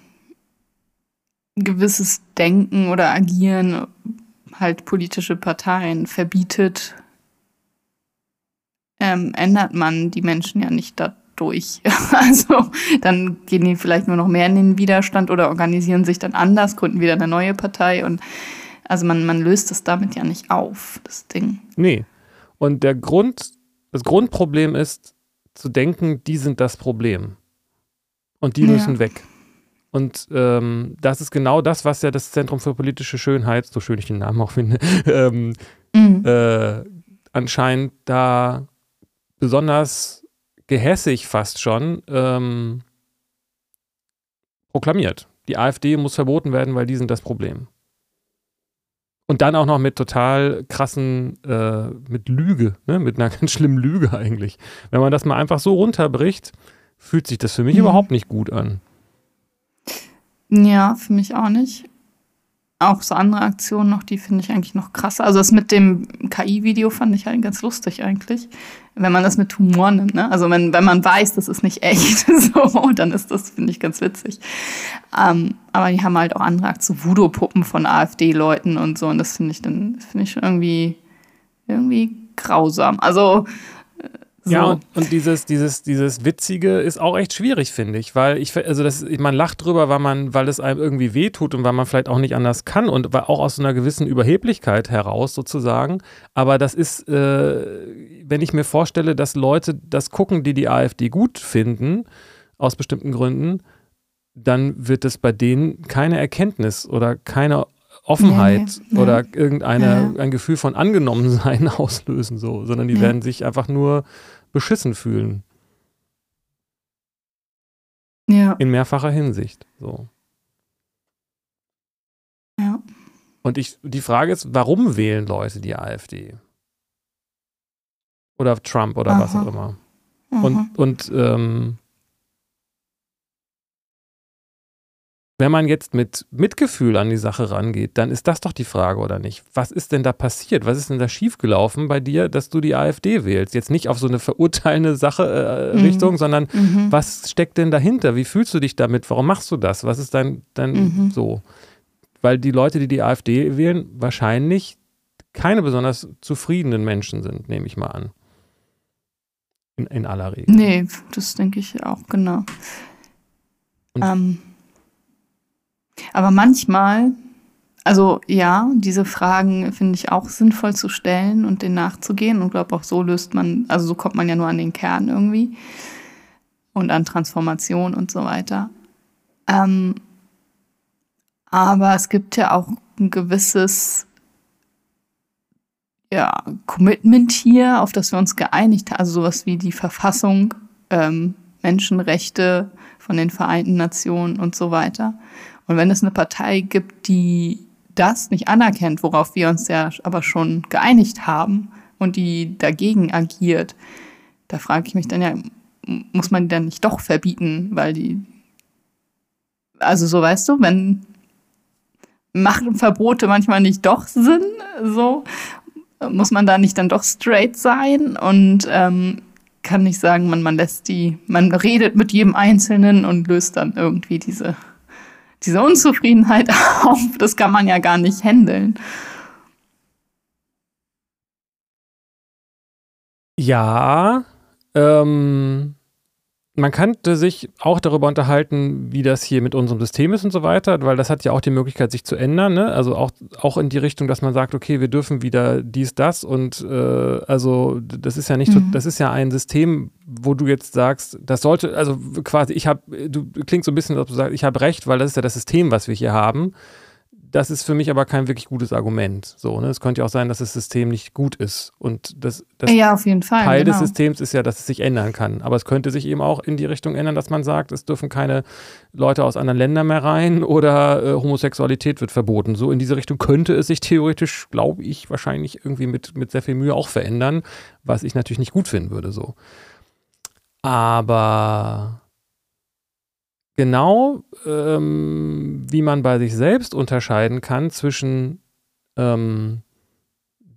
gewisses Denken oder Agieren halt politische Parteien verbietet, ähm, ändert man die Menschen ja nicht da, durch. [LAUGHS] Also dann gehen die vielleicht nur noch mehr in den Widerstand oder organisieren sich dann anders, gründen wieder eine neue Partei und also man, man löst es damit ja nicht auf, das Ding. Nee. Und der Grund, das Grundproblem ist zu denken, die sind das Problem. Und die müssen ja. weg. Und ähm, das ist genau das, was ja das Zentrum für politische Schönheit, so schön ich den Namen auch finde, [LAUGHS] ähm, mhm. äh, anscheinend da besonders gehässig fast schon ähm, proklamiert. Die AfD muss verboten werden, weil die sind das Problem. Und dann auch noch mit total krassen, äh, mit Lüge, ne? mit einer [LAUGHS] ganz schlimmen Lüge eigentlich. Wenn man das mal einfach so runterbricht, fühlt sich das für mich mhm. überhaupt nicht gut an. Ja, für mich auch nicht auch so andere Aktionen noch, die finde ich eigentlich noch krasser. Also das mit dem KI-Video fand ich halt ganz lustig eigentlich, wenn man das mit Humor nimmt. Ne? Also wenn, wenn man weiß, das ist nicht echt, [LAUGHS] so, dann ist das, finde ich, ganz witzig. Ähm, aber die haben halt auch andere Aktionen, Voodoo-Puppen von AfD-Leuten und so. Und das finde ich dann, finde ich irgendwie, irgendwie grausam. Also so. Ja, und, und, dieses, dieses, dieses Witzige ist auch echt schwierig, finde ich, weil ich, also das, man lacht drüber, weil man, weil es einem irgendwie wehtut und weil man vielleicht auch nicht anders kann und auch aus einer gewissen Überheblichkeit heraus sozusagen. Aber das ist, äh, wenn ich mir vorstelle, dass Leute das gucken, die die AfD gut finden, aus bestimmten Gründen, dann wird es bei denen keine Erkenntnis oder keine Offenheit nee, nee. oder irgendeine ja. ein Gefühl von Angenommensein [LAUGHS] auslösen, so, sondern die werden sich einfach nur beschissen fühlen. Ja. In mehrfacher Hinsicht. So. Ja. Und ich, die Frage ist, warum wählen Leute die AfD? Oder Trump oder Aha. was auch immer. Aha. Und, und ähm, Wenn man jetzt mit Mitgefühl an die Sache rangeht, dann ist das doch die Frage, oder nicht? Was ist denn da passiert? Was ist denn da schiefgelaufen bei dir, dass du die AfD wählst? Jetzt nicht auf so eine verurteilende Sache äh, mhm. Richtung, sondern mhm. was steckt denn dahinter? Wie fühlst du dich damit? Warum machst du das? Was ist dein, dein mhm. so? Weil die Leute, die die AfD wählen, wahrscheinlich keine besonders zufriedenen Menschen sind, nehme ich mal an. In, in aller Regel. Nee, das denke ich auch, genau. Und ähm aber manchmal, also ja, diese Fragen finde ich auch sinnvoll zu stellen und denen nachzugehen und glaube auch so löst man, also so kommt man ja nur an den Kern irgendwie und an Transformation und so weiter. Ähm, aber es gibt ja auch ein gewisses ja, Commitment hier, auf das wir uns geeinigt haben, also sowas wie die Verfassung, ähm, Menschenrechte von den Vereinten Nationen und so weiter. Und wenn es eine Partei gibt, die das nicht anerkennt, worauf wir uns ja aber schon geeinigt haben und die dagegen agiert, da frage ich mich dann ja, muss man die dann nicht doch verbieten, weil die, also so weißt du, wenn machen Verbote manchmal nicht doch Sinn, so muss man da nicht dann doch straight sein und ähm, kann nicht sagen, man, man lässt die, man redet mit jedem Einzelnen und löst dann irgendwie diese diese Unzufriedenheit [LAUGHS] auf, das kann man ja gar nicht handeln. Ja, ähm, man könnte sich auch darüber unterhalten, wie das hier mit unserem System ist und so weiter, weil das hat ja auch die Möglichkeit, sich zu ändern. Ne? Also auch, auch in die Richtung, dass man sagt, okay, wir dürfen wieder dies, das und äh, also das ist ja nicht, mhm. das ist ja ein System, wo du jetzt sagst, das sollte, also quasi, ich habe, du klingst so ein bisschen, als ob du sagst, ich habe recht, weil das ist ja das System, was wir hier haben das ist für mich aber kein wirklich gutes Argument. So, ne? Es könnte ja auch sein, dass das System nicht gut ist. Und das, das ja, Fall, Teil genau. des Systems ist ja, dass es sich ändern kann. Aber es könnte sich eben auch in die Richtung ändern, dass man sagt, es dürfen keine Leute aus anderen Ländern mehr rein [LAUGHS] oder äh, Homosexualität wird verboten. So in diese Richtung könnte es sich theoretisch, glaube ich, wahrscheinlich irgendwie mit, mit sehr viel Mühe auch verändern, was ich natürlich nicht gut finden würde. So. Aber genau, ähm, wie man bei sich selbst unterscheiden kann zwischen ähm,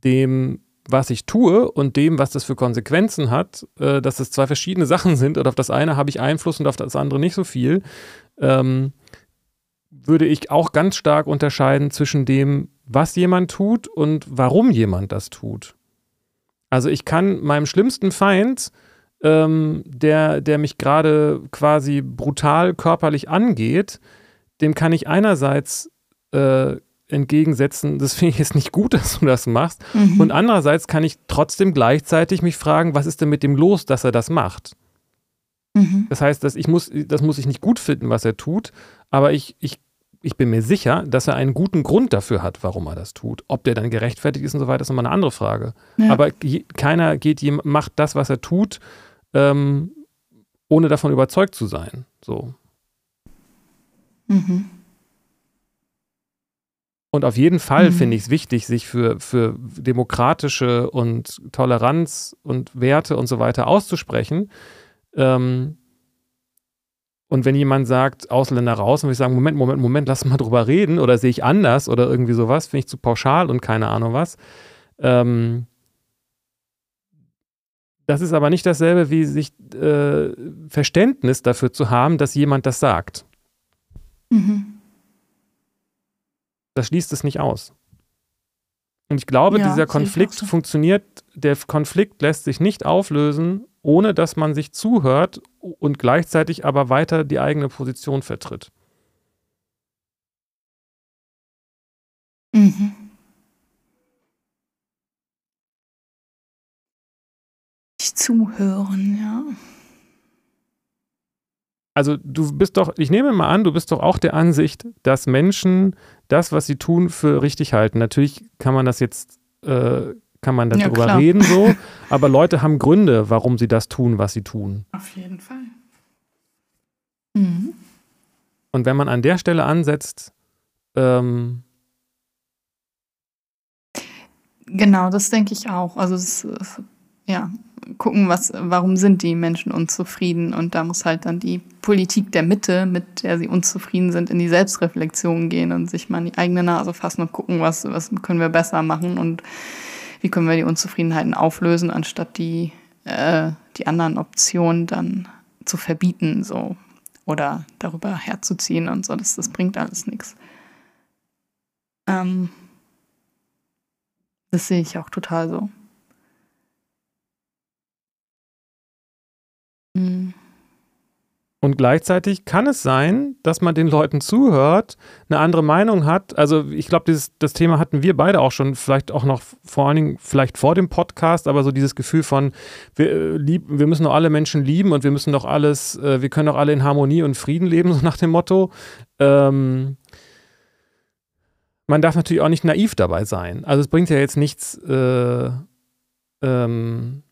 dem, was ich tue und dem, was das für Konsequenzen hat, äh, dass es zwei verschiedene Sachen sind und auf das eine habe ich Einfluss und auf das andere nicht so viel, ähm, würde ich auch ganz stark unterscheiden zwischen dem, was jemand tut und warum jemand das tut. Also ich kann meinem schlimmsten Feind ähm, der, der mich gerade quasi brutal körperlich angeht, dem kann ich einerseits äh, entgegensetzen, das finde ich jetzt nicht gut, [LAUGHS] dass du das machst. Mhm. Und andererseits kann ich trotzdem gleichzeitig mich fragen, was ist denn mit dem los, dass er das macht? Mhm. Das heißt, dass ich muss, das muss ich nicht gut finden, was er tut, aber ich, ich, ich bin mir sicher, dass er einen guten Grund dafür hat, warum er das tut. Ob der dann gerechtfertigt ist und so weiter, ist nochmal eine andere Frage. Ja. Aber keiner geht, macht das, was er tut, ähm, ohne davon überzeugt zu sein. So. Mhm. Und auf jeden Fall mhm. finde ich es wichtig, sich für, für demokratische und Toleranz und Werte und so weiter auszusprechen. Ähm, und wenn jemand sagt, Ausländer raus, und ich sagen, Moment, Moment, Moment, lass mal drüber reden oder sehe ich anders oder irgendwie sowas, finde ich zu pauschal und keine Ahnung was. Ähm, das ist aber nicht dasselbe, wie sich äh, Verständnis dafür zu haben, dass jemand das sagt. Mhm. Das schließt es nicht aus. Und ich glaube, ja, dieser Konflikt so. funktioniert, der Konflikt lässt sich nicht auflösen, ohne dass man sich zuhört und gleichzeitig aber weiter die eigene Position vertritt. Mhm. Zuhören, ja. Also du bist doch, ich nehme mal an, du bist doch auch der Ansicht, dass Menschen das, was sie tun, für richtig halten. Natürlich kann man das jetzt, äh, kann man darüber ja, reden so, [LAUGHS] aber Leute haben Gründe, warum sie das tun, was sie tun. Auf jeden Fall. Mhm. Und wenn man an der Stelle ansetzt, ähm, Genau, das denke ich auch. Also es, ja, gucken, was, warum sind die Menschen unzufrieden und da muss halt dann die Politik der Mitte, mit der sie unzufrieden sind, in die Selbstreflexion gehen und sich mal in die eigene Nase fassen und gucken, was, was können wir besser machen und wie können wir die Unzufriedenheiten auflösen, anstatt die, äh, die anderen Optionen dann zu verbieten so oder darüber herzuziehen und so. Das, das bringt alles nichts. Ähm, das sehe ich auch total so. Und gleichzeitig kann es sein, dass man den Leuten zuhört, eine andere Meinung hat. Also ich glaube, das Thema hatten wir beide auch schon, vielleicht auch noch vor allen Dingen, vielleicht vor dem Podcast, aber so dieses Gefühl von, wir, äh, lieb, wir müssen doch alle Menschen lieben und wir müssen doch alles, äh, wir können doch alle in Harmonie und Frieden leben, [LAUGHS] so nach dem Motto. Ähm, man darf natürlich auch nicht naiv dabei sein. Also es bringt ja jetzt nichts, äh, ähm,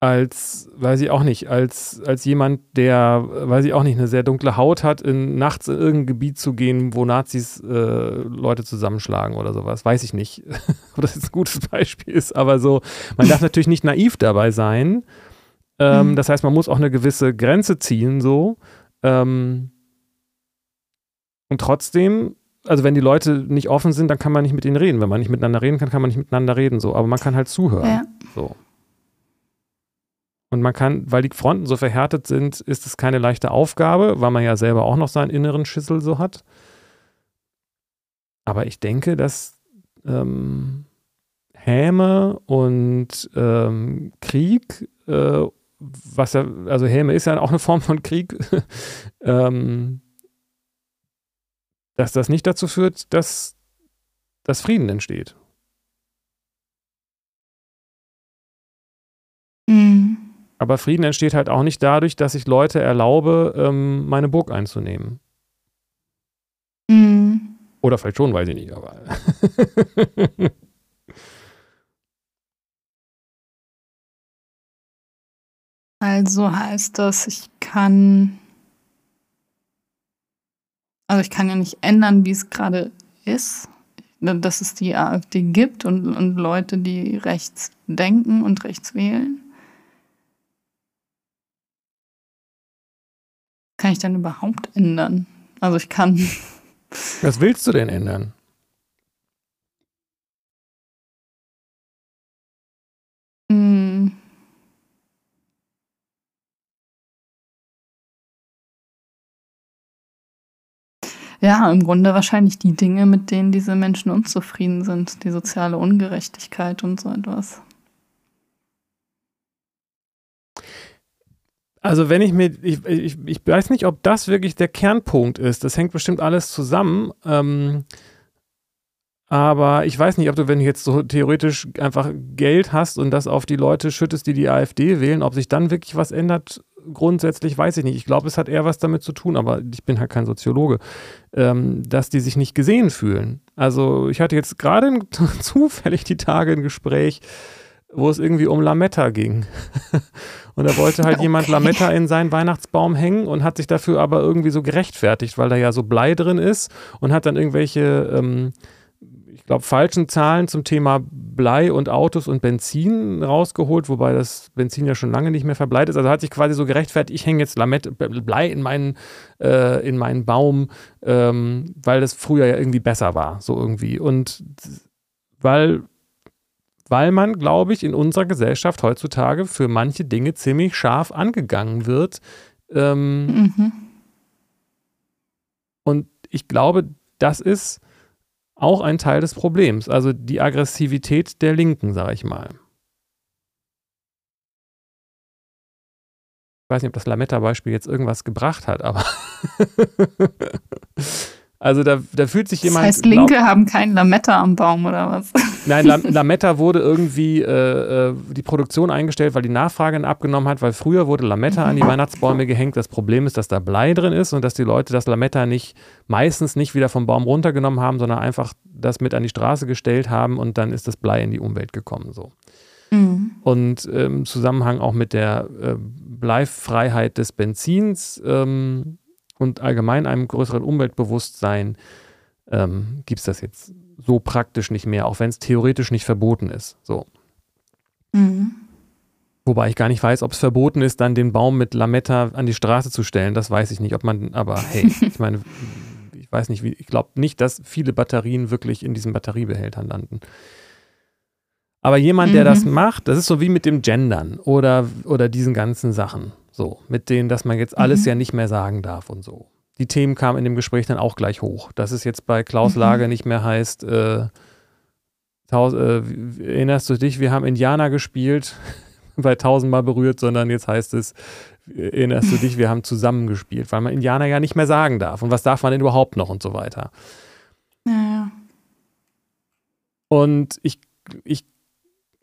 als, weiß ich auch nicht, als, als jemand, der, weiß ich auch nicht, eine sehr dunkle Haut hat, in, nachts in irgendein Gebiet zu gehen, wo Nazis äh, Leute zusammenschlagen oder sowas. Weiß ich nicht, [LAUGHS] ob das jetzt ein gutes Beispiel ist, aber so, man darf natürlich nicht naiv dabei sein. Ähm, mhm. Das heißt, man muss auch eine gewisse Grenze ziehen, so. Ähm, und trotzdem, also wenn die Leute nicht offen sind, dann kann man nicht mit ihnen reden. Wenn man nicht miteinander reden kann, kann man nicht miteinander reden, so. Aber man kann halt zuhören. Ja. So. Und man kann, weil die Fronten so verhärtet sind, ist es keine leichte Aufgabe, weil man ja selber auch noch seinen inneren Schüssel so hat. Aber ich denke, das ähm, Häme und ähm, Krieg, äh, was ja, also Häme ist ja auch eine Form von Krieg, [LAUGHS] ähm, dass das nicht dazu führt, dass, dass Frieden entsteht. Mhm. Aber Frieden entsteht halt auch nicht dadurch, dass ich Leute erlaube, ähm, meine Burg einzunehmen. Mhm. Oder vielleicht schon, weiß ich nicht, aber. [LAUGHS] also heißt das, ich kann. Also ich kann ja nicht ändern, wie es gerade ist, dass es die AfD gibt und, und Leute, die rechts denken und rechts wählen. Kann ich dann überhaupt ändern? Also ich kann. Was willst du denn ändern? Hm. Ja, im Grunde wahrscheinlich die Dinge, mit denen diese Menschen unzufrieden sind, die soziale Ungerechtigkeit und so etwas. Also wenn ich mir, ich, ich, ich weiß nicht, ob das wirklich der Kernpunkt ist. Das hängt bestimmt alles zusammen. Ähm, aber ich weiß nicht, ob du, wenn du jetzt so theoretisch einfach Geld hast und das auf die Leute schüttest, die die AfD wählen, ob sich dann wirklich was ändert. Grundsätzlich weiß ich nicht. Ich glaube, es hat eher was damit zu tun, aber ich bin halt kein Soziologe, ähm, dass die sich nicht gesehen fühlen. Also ich hatte jetzt gerade [LAUGHS] zufällig die Tage ein Gespräch, wo es irgendwie um Lametta ging. [LAUGHS] Und da wollte halt [LAUGHS] okay. jemand Lametta in seinen Weihnachtsbaum hängen und hat sich dafür aber irgendwie so gerechtfertigt, weil da ja so Blei drin ist und hat dann irgendwelche, ähm, ich glaube, falschen Zahlen zum Thema Blei und Autos und Benzin rausgeholt, wobei das Benzin ja schon lange nicht mehr verbleiht ist. Also hat sich quasi so gerechtfertigt, ich hänge jetzt Lametta, Blei in meinen, äh, in meinen Baum, ähm, weil das früher ja irgendwie besser war, so irgendwie. Und weil weil man, glaube ich, in unserer Gesellschaft heutzutage für manche Dinge ziemlich scharf angegangen wird. Ähm, mhm. Und ich glaube, das ist auch ein Teil des Problems, also die Aggressivität der Linken, sage ich mal. Ich weiß nicht, ob das Lametta-Beispiel jetzt irgendwas gebracht hat, aber [LAUGHS] Also da, da fühlt sich jemand. Das heißt, Linke haben keinen Lametta am Baum oder was? Nein, Lametta wurde irgendwie äh, äh, die Produktion eingestellt, weil die Nachfrage abgenommen hat, weil früher wurde Lametta an die Weihnachtsbäume gehängt. Das Problem ist, dass da Blei drin ist und dass die Leute das Lametta nicht meistens nicht wieder vom Baum runtergenommen haben, sondern einfach das mit an die Straße gestellt haben und dann ist das Blei in die Umwelt gekommen. So. Mhm. Und im ähm, Zusammenhang auch mit der äh, Bleifreiheit des Benzins ähm, und allgemein einem größeren Umweltbewusstsein ähm, gibt es das jetzt so praktisch nicht mehr, auch wenn es theoretisch nicht verboten ist. So. Mhm. Wobei ich gar nicht weiß, ob es verboten ist, dann den Baum mit Lametta an die Straße zu stellen. Das weiß ich nicht, ob man, aber hey, [LAUGHS] ich meine, ich weiß nicht, wie, ich glaube nicht, dass viele Batterien wirklich in diesen Batteriebehältern landen. Aber jemand, der das mhm. macht, das ist so wie mit dem Gendern oder, oder diesen ganzen Sachen. So, mit denen, dass man jetzt alles mhm. ja nicht mehr sagen darf und so. Die Themen kamen in dem Gespräch dann auch gleich hoch. Dass es jetzt bei Klaus mhm. Lage nicht mehr heißt, äh, taus, äh, erinnerst du dich, wir haben Indianer gespielt, [LAUGHS] bei tausendmal berührt, sondern jetzt heißt es, erinnerst du dich, wir haben zusammen gespielt, weil man Indianer ja nicht mehr sagen darf. Und was darf man denn überhaupt noch und so weiter. Ja, ja. Und ich, ich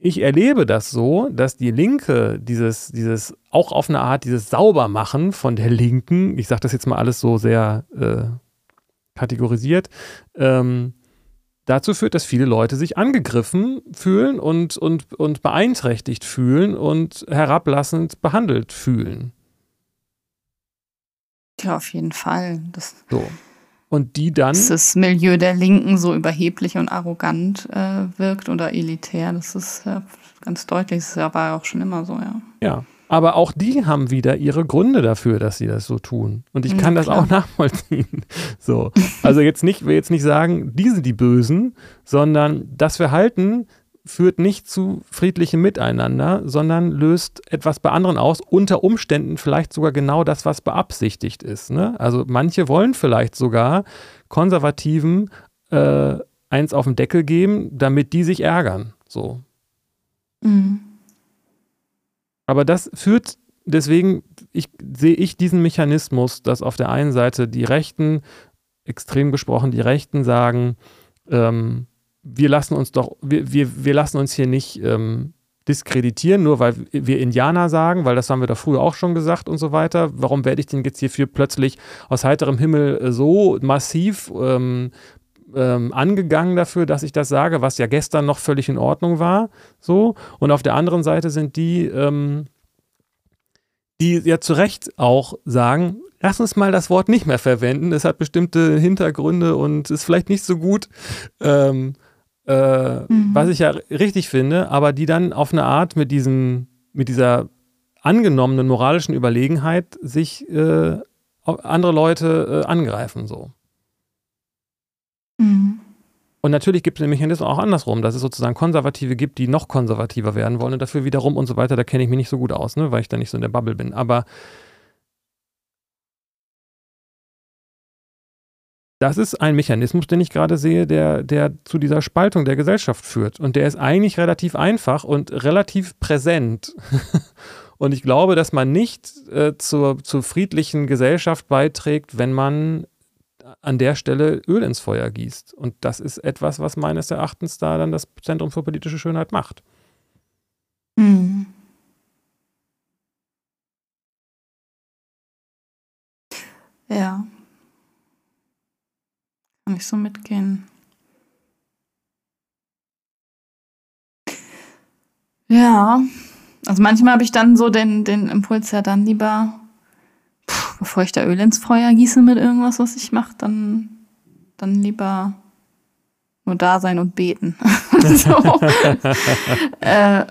ich erlebe das so, dass die Linke dieses, dieses auch auf eine Art dieses Saubermachen von der Linken, ich sage das jetzt mal alles so sehr äh, kategorisiert, ähm, dazu führt, dass viele Leute sich angegriffen fühlen und, und, und beeinträchtigt fühlen und herablassend behandelt fühlen. Ja, auf jeden Fall. Das so. Und die dann. Dass das Milieu der Linken so überheblich und arrogant äh, wirkt oder elitär, das ist ja ganz deutlich. Das war ja auch schon immer so, ja. Ja. Aber auch die haben wieder ihre Gründe dafür, dass sie das so tun. Und ich kann ja, das auch [LAUGHS] nachvollziehen. So. Also jetzt nicht, will jetzt nicht sagen, die sind die Bösen, sondern das Verhalten führt nicht zu friedlichem Miteinander, sondern löst etwas bei anderen aus, unter Umständen vielleicht sogar genau das, was beabsichtigt ist. Ne? Also manche wollen vielleicht sogar Konservativen äh, eins auf den Deckel geben, damit die sich ärgern. So. Mhm. Aber das führt, deswegen ich, sehe ich diesen Mechanismus, dass auf der einen Seite die Rechten, extrem gesprochen, die Rechten sagen, ähm, wir lassen uns doch, wir, wir, wir lassen uns hier nicht ähm, diskreditieren, nur weil wir Indianer sagen, weil das haben wir da früher auch schon gesagt und so weiter. Warum werde ich denn jetzt hierfür plötzlich aus heiterem Himmel äh, so massiv ähm, ähm, angegangen dafür, dass ich das sage, was ja gestern noch völlig in Ordnung war. So. Und auf der anderen Seite sind die, ähm, die ja zu Recht auch sagen, lass uns mal das Wort nicht mehr verwenden. Es hat bestimmte Hintergründe und ist vielleicht nicht so gut. Ähm, äh, mhm. was ich ja richtig finde, aber die dann auf eine Art mit diesem, mit dieser angenommenen moralischen Überlegenheit sich äh, andere Leute äh, angreifen so. Mhm. Und natürlich gibt es den Mechanismus auch andersrum, dass es sozusagen Konservative gibt, die noch konservativer werden wollen und dafür wiederum und so weiter, da kenne ich mich nicht so gut aus, ne, weil ich da nicht so in der Bubble bin. Aber das ist ein Mechanismus, den ich gerade sehe, der, der zu dieser Spaltung der Gesellschaft führt. Und der ist eigentlich relativ einfach und relativ präsent. [LAUGHS] und ich glaube, dass man nicht äh, zur, zur friedlichen Gesellschaft beiträgt, wenn man an der Stelle Öl ins Feuer gießt. Und das ist etwas, was meines Erachtens da dann das Zentrum für politische Schönheit macht. Mhm. Ja. Ich so mitgehen. Ja, also manchmal habe ich dann so den, den Impuls ja dann lieber bevor ich da Öl ins Feuer gieße mit irgendwas, was ich mache, dann, dann lieber nur da sein und beten. [LAUGHS] [LAUGHS] äh,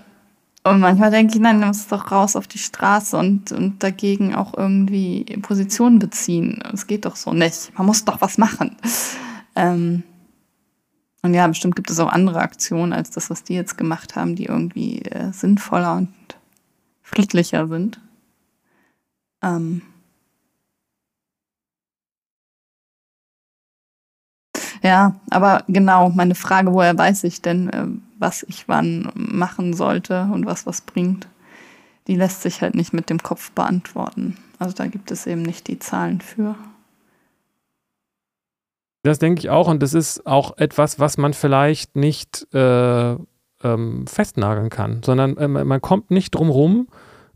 und manchmal denke ich, nein, du musst doch raus auf die Straße und, und dagegen auch irgendwie Positionen beziehen. Es geht doch so nicht. Man muss doch was machen. Ähm, und ja, bestimmt gibt es auch andere Aktionen als das, was die jetzt gemacht haben, die irgendwie äh, sinnvoller und friedlicher sind. Ähm, Ja, aber genau, meine Frage, woher weiß ich denn, äh, was ich wann machen sollte und was was bringt, die lässt sich halt nicht mit dem Kopf beantworten. Also da gibt es eben nicht die Zahlen für. Das denke ich auch und das ist auch etwas, was man vielleicht nicht äh, ähm, festnageln kann, sondern äh, man kommt nicht drum rum,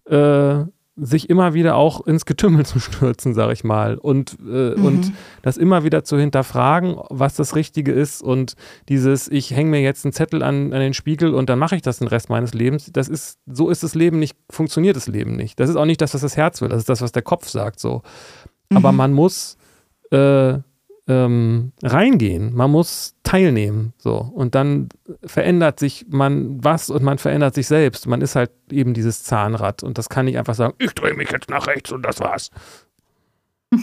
äh, sich immer wieder auch ins Getümmel [LAUGHS] zu stürzen, sag ich mal. Und, äh, mhm. und das immer wieder zu hinterfragen, was das Richtige ist. Und dieses, ich hänge mir jetzt einen Zettel an, an den Spiegel und dann mache ich das den Rest meines Lebens. Das ist, so ist das Leben nicht, funktioniert das Leben nicht. Das ist auch nicht das, was das Herz will. Das ist das, was der Kopf sagt. So. Mhm. Aber man muss äh, ähm, reingehen. Man muss teilnehmen. So. Und dann verändert sich man was und man verändert sich selbst. Man ist halt eben dieses Zahnrad. Und das kann nicht einfach sagen, ich drehe mich jetzt nach rechts und das war's. [LAUGHS]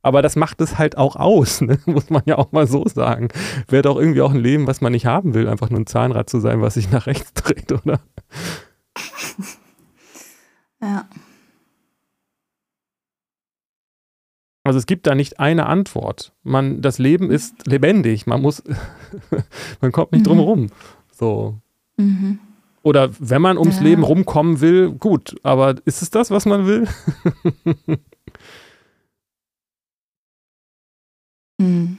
Aber das macht es halt auch aus, ne? [LAUGHS] muss man ja auch mal so sagen. Wäre doch irgendwie auch ein Leben, was man nicht haben will, einfach nur ein Zahnrad zu sein, was sich nach rechts [LAUGHS] dreht, oder? Ja. Also es gibt da nicht eine Antwort. Man, das Leben ist lebendig. Man muss, [LAUGHS] man kommt nicht mhm. drum rum. So. Mhm. Oder wenn man ums ja. Leben rumkommen will, gut. Aber ist es das, was man will? [LAUGHS] mhm.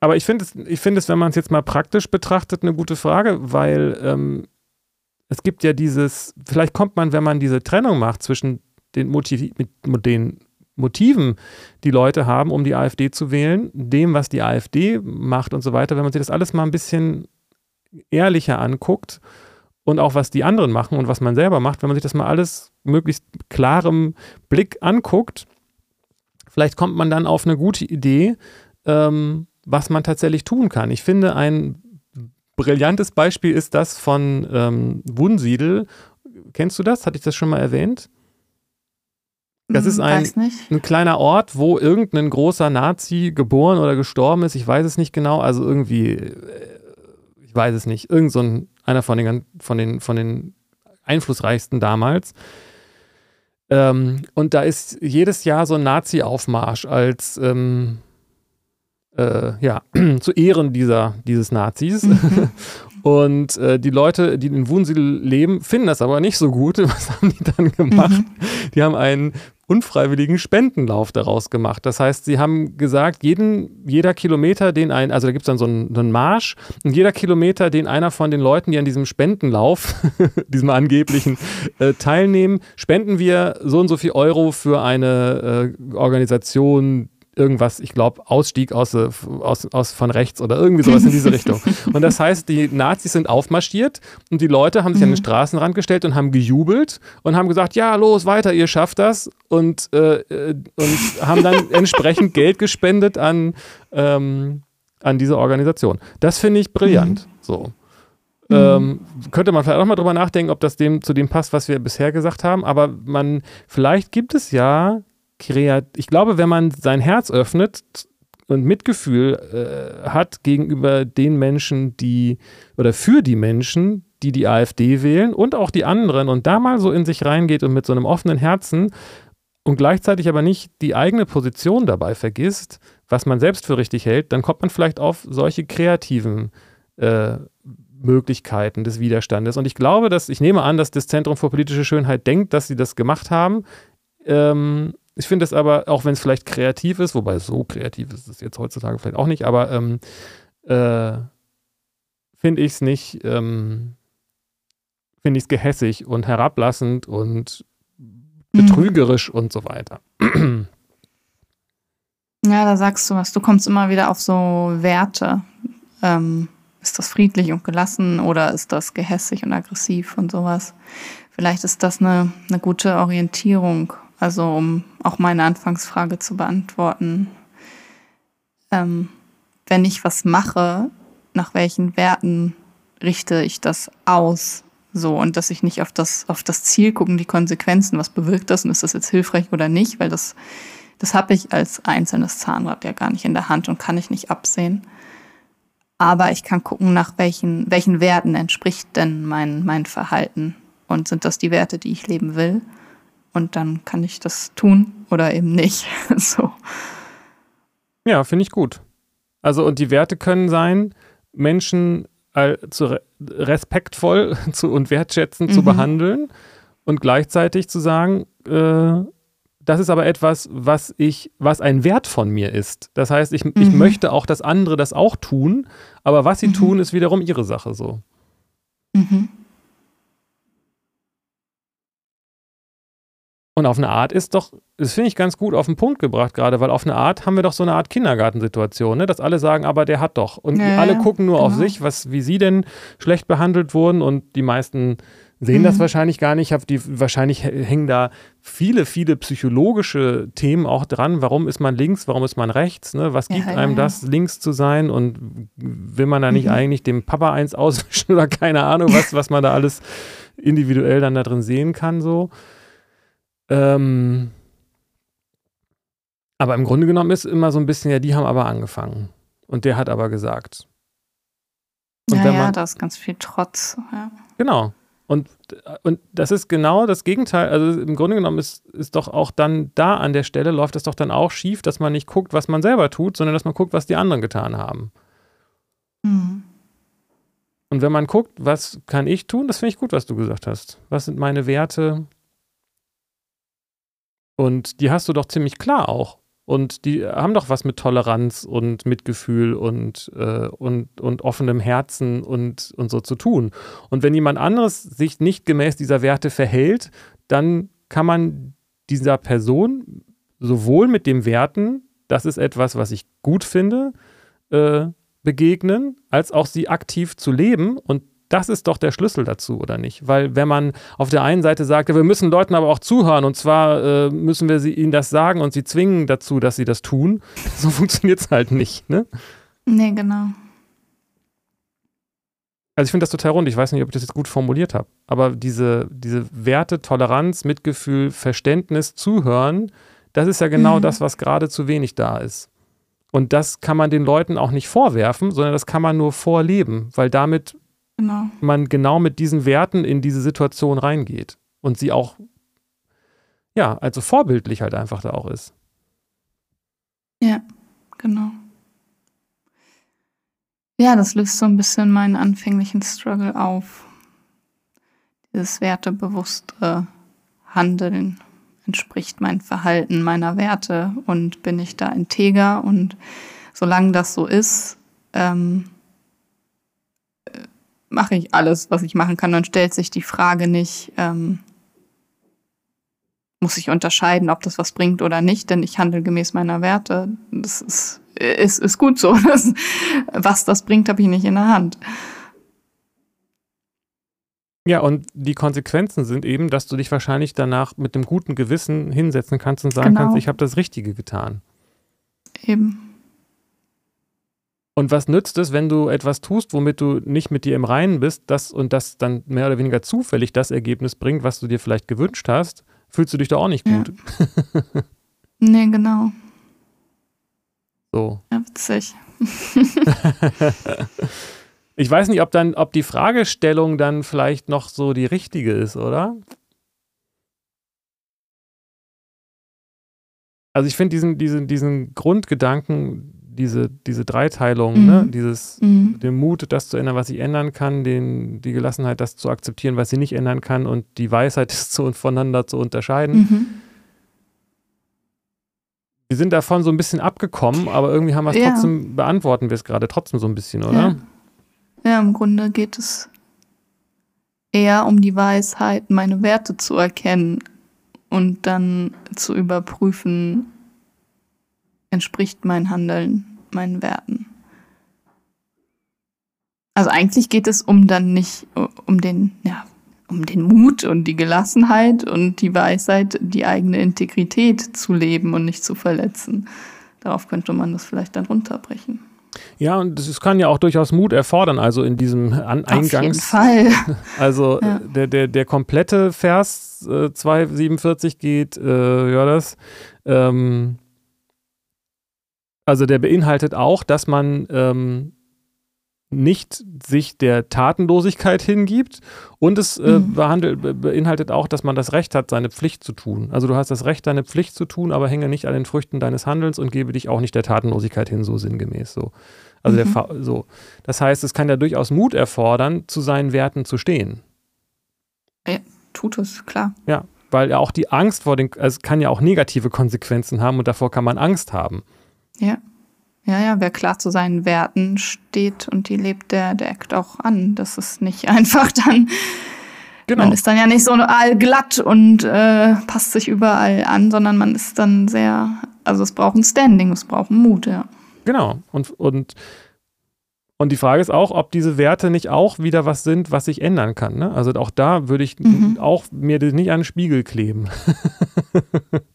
Aber ich finde es, ich finde es, wenn man es jetzt mal praktisch betrachtet, eine gute Frage, weil ähm, es gibt ja dieses, vielleicht kommt man, wenn man diese Trennung macht zwischen den, Motiv mit, den Motiven die Leute haben, um die AfD zu wählen, dem, was die AfD macht und so weiter, wenn man sich das alles mal ein bisschen ehrlicher anguckt und auch was die anderen machen und was man selber macht, wenn man sich das mal alles möglichst klarem Blick anguckt, vielleicht kommt man dann auf eine gute Idee, ähm, was man tatsächlich tun kann. Ich finde, ein brillantes Beispiel ist das von ähm, Wunsiedel. Kennst du das? Hatte ich das schon mal erwähnt? Das ist hm, ein, ein kleiner Ort, wo irgendein großer Nazi geboren oder gestorben ist. Ich weiß es nicht genau. Also irgendwie, äh, ich weiß es nicht. Irgend so ein, einer von den, von den, von den einflussreichsten damals. Ähm, und da ist jedes Jahr so ein Nazi-Aufmarsch als, ähm, äh, ja, [CLEARS THROAT] zu Ehren dieser, dieses Nazis. Mhm. [LAUGHS] Und äh, die Leute, die in Wunsiedel leben, finden das aber nicht so gut. [LAUGHS] Was haben die dann gemacht? Mhm. Die haben einen unfreiwilligen Spendenlauf daraus gemacht. Das heißt, sie haben gesagt, jeden, jeder Kilometer, den ein, also da gibt es dann so einen, einen, Marsch, und jeder Kilometer, den einer von den Leuten, die an diesem Spendenlauf, [LAUGHS] diesem angeblichen, äh, teilnehmen, spenden wir so und so viel Euro für eine äh, Organisation, irgendwas, ich glaube, Ausstieg aus, äh, aus, aus von rechts oder irgendwie sowas in diese [LAUGHS] Richtung. Und das heißt, die Nazis sind aufmarschiert und die Leute haben sich mhm. an den mhm. Straßenrand gestellt und haben gejubelt und haben gesagt, ja, los, weiter, ihr schafft das. Und, äh, äh und haben dann [LAUGHS] entsprechend Geld gespendet an, ähm, an diese Organisation. Das finde ich brillant. Mhm. So. Mhm. Ähm, könnte man vielleicht auch mal drüber nachdenken, ob das dem zu dem passt, was wir bisher gesagt haben. Aber man, vielleicht gibt es ja kreat ich glaube, wenn man sein Herz öffnet und Mitgefühl äh, hat gegenüber den Menschen, die oder für die Menschen, die die AfD wählen und auch die anderen und da mal so in sich reingeht und mit so einem offenen Herzen und gleichzeitig aber nicht die eigene Position dabei vergisst, was man selbst für richtig hält, dann kommt man vielleicht auf solche kreativen äh, Möglichkeiten des Widerstandes. Und ich glaube, dass, ich nehme an, dass das Zentrum für politische Schönheit denkt, dass sie das gemacht haben. Ähm, ich finde es aber, auch wenn es vielleicht kreativ ist, wobei so kreativ ist es jetzt heutzutage vielleicht auch nicht, aber ähm, äh, finde ich es nicht, ähm, finde ich es gehässig und herablassend und betrügerisch mhm. und so weiter. [CLEARS THROAT] Ja, da sagst du was. Du kommst immer wieder auf so Werte. Ähm, ist das friedlich und gelassen oder ist das gehässig und aggressiv und sowas? Vielleicht ist das eine, eine gute Orientierung also um auch meine Anfangsfrage zu beantworten. Ähm, wenn ich was mache, nach welchen Werten richte ich das aus? So, und dass ich nicht auf das, auf das Ziel gucken, die Konsequenzen, was bewirkt das und ist das jetzt hilfreich oder nicht, weil das, das habe ich als einzelnes Zahnrad ja gar nicht in der Hand und kann ich nicht absehen. Aber ich kann gucken, nach welchen, welchen Werten entspricht denn mein, mein Verhalten. Und sind das die Werte, die ich leben will? Und dann kann ich das tun oder eben nicht. [LAUGHS] so. Ja, finde ich gut. Also, und die Werte können sein, Menschen äh, zu re respektvoll [LAUGHS] zu, und wertschätzend mhm. zu behandeln und gleichzeitig zu sagen, äh, das ist aber etwas, was ich, was ein Wert von mir ist. Das heißt, ich, mhm. ich möchte auch, dass andere das auch tun, aber was sie mhm. tun, ist wiederum ihre Sache so. Mhm. Und auf eine Art ist doch, das finde ich ganz gut auf den Punkt gebracht gerade, weil auf eine Art haben wir doch so eine Art Kindergartensituation, ne? dass alle sagen, aber der hat doch. Und ja, alle gucken nur genau. auf sich, was, wie sie denn schlecht behandelt wurden und die meisten sehen mhm. das wahrscheinlich gar nicht. Die, wahrscheinlich hängen da viele, viele psychologische Themen auch dran. Warum ist man links, warum ist man rechts? Ne? Was gibt ja, einem ja, das, links zu sein? Und will man da nicht mhm. eigentlich dem Papa eins [LAUGHS] auswischen oder keine Ahnung, was, was man da alles individuell dann da drin sehen kann so. Ähm, aber im Grunde genommen ist immer so ein bisschen, ja, die haben aber angefangen. Und der hat aber gesagt. Und ja, man, ja, da ist ganz viel Trotz. Ja. Genau. Und, und das ist genau das Gegenteil. Also im Grunde genommen ist, ist doch auch dann da an der Stelle, läuft es doch dann auch schief, dass man nicht guckt, was man selber tut, sondern dass man guckt, was die anderen getan haben. Mhm. Und wenn man guckt, was kann ich tun, das finde ich gut, was du gesagt hast. Was sind meine Werte? Und die hast du doch ziemlich klar auch. Und die haben doch was mit Toleranz und Mitgefühl und, äh, und, und offenem Herzen und, und so zu tun. Und wenn jemand anderes sich nicht gemäß dieser Werte verhält, dann kann man dieser Person sowohl mit dem Werten, das ist etwas, was ich gut finde, äh, begegnen, als auch sie aktiv zu leben und das ist doch der Schlüssel dazu, oder nicht? Weil wenn man auf der einen Seite sagt, wir müssen Leuten aber auch zuhören und zwar äh, müssen wir sie, ihnen das sagen und sie zwingen dazu, dass sie das tun, [LAUGHS] so funktioniert es halt nicht, ne? Nee, genau. Also ich finde das total rund. Ich weiß nicht, ob ich das jetzt gut formuliert habe. Aber diese, diese Werte, Toleranz, Mitgefühl, Verständnis, Zuhören, das ist ja genau mhm. das, was gerade zu wenig da ist. Und das kann man den Leuten auch nicht vorwerfen, sondern das kann man nur vorleben, weil damit genau. man genau mit diesen Werten in diese Situation reingeht und sie auch, ja, also vorbildlich halt einfach da auch ist. Ja, genau. Ja, das löst so ein bisschen meinen anfänglichen Struggle auf. Dieses wertebewusste Handeln entspricht mein Verhalten meiner Werte und bin ich da integer und solange das so ist, ähm, äh, mache ich alles, was ich machen kann. Dann stellt sich die Frage nicht, ähm, muss ich unterscheiden, ob das was bringt oder nicht, denn ich handle gemäß meiner Werte. Das ist, ist, ist gut so. [LAUGHS] Das, was das bringt, habe ich nicht in der Hand. Ja, und die Konsequenzen sind eben, dass du dich wahrscheinlich danach mit einem guten Gewissen hinsetzen kannst und sagen genau. kannst, ich habe das Richtige getan. Eben. Und was nützt es, wenn du etwas tust, womit du nicht mit dir im Reinen bist, das und das dann mehr oder weniger zufällig das Ergebnis bringt, was du dir vielleicht gewünscht hast, fühlst du dich da auch nicht gut. Ja. [LAUGHS] [LAUGHS] nee, genau. So. Ja, witzig. [LAUGHS] ich weiß nicht, ob dann, ob die Fragestellung dann vielleicht noch so die richtige ist, oder? Also ich finde diesen, diesen, diesen Grundgedanken, diese, diese Dreiteilung, ne? mhm. ne? dieses mhm. den Mut, das zu ändern, was ich ändern kann, den, die Gelassenheit, das zu akzeptieren, was sie nicht ändern kann und die Weisheit, [LAUGHS] das zu, voneinander zu unterscheiden. Mhm. Wir sind davon so ein bisschen abgekommen, aber irgendwie haben wir es ja. trotzdem, beantworten wir es gerade trotzdem so ein bisschen, oder? Ja. ja, im Grunde geht es eher um die Weisheit, meine Werte zu erkennen und dann zu überprüfen, entspricht mein Handeln meinen Werten. Also eigentlich geht es um dann nicht um den, ja, um den Mut und die Gelassenheit und die Weisheit, die eigene Integrität zu leben und nicht zu verletzen. Darauf könnte man das vielleicht dann runterbrechen. Ja, und es kann ja auch durchaus Mut erfordern, also in diesem An Eingangs. Auf jeden Fall. [LAUGHS] Also ja. der, der, der komplette Vers äh, 247 geht, äh, ja, das, ähm, also der beinhaltet auch, dass man ähm, nicht sich der Tatenlosigkeit hingibt und es äh, mhm. behandelt, beinhaltet auch, dass man das Recht hat, seine Pflicht zu tun. Also du hast das Recht, deine Pflicht zu tun, aber hänge nicht an den Früchten deines Handelns und gebe dich auch nicht der Tatenlosigkeit hin, so sinngemäß so. Also mhm. der so. Das heißt, es kann ja durchaus Mut erfordern, zu seinen Werten zu stehen. Ja, tut es, klar. Ja, weil ja auch die Angst vor den, also es kann ja auch negative Konsequenzen haben und davor kann man Angst haben. Ja. Ja, ja, wer klar zu seinen Werten steht und die lebt, der, der eckt auch an. Das ist nicht [LAUGHS] einfach dann. Genau. Man ist dann ja nicht so allglatt und äh, passt sich überall an, sondern man ist dann sehr, also es braucht ein Standing, es braucht Mut, ja. Genau. Und, und, und die Frage ist auch, ob diese Werte nicht auch wieder was sind, was sich ändern kann. Ne? Also auch da würde ich mhm. auch mir nicht an den Spiegel kleben. [LAUGHS]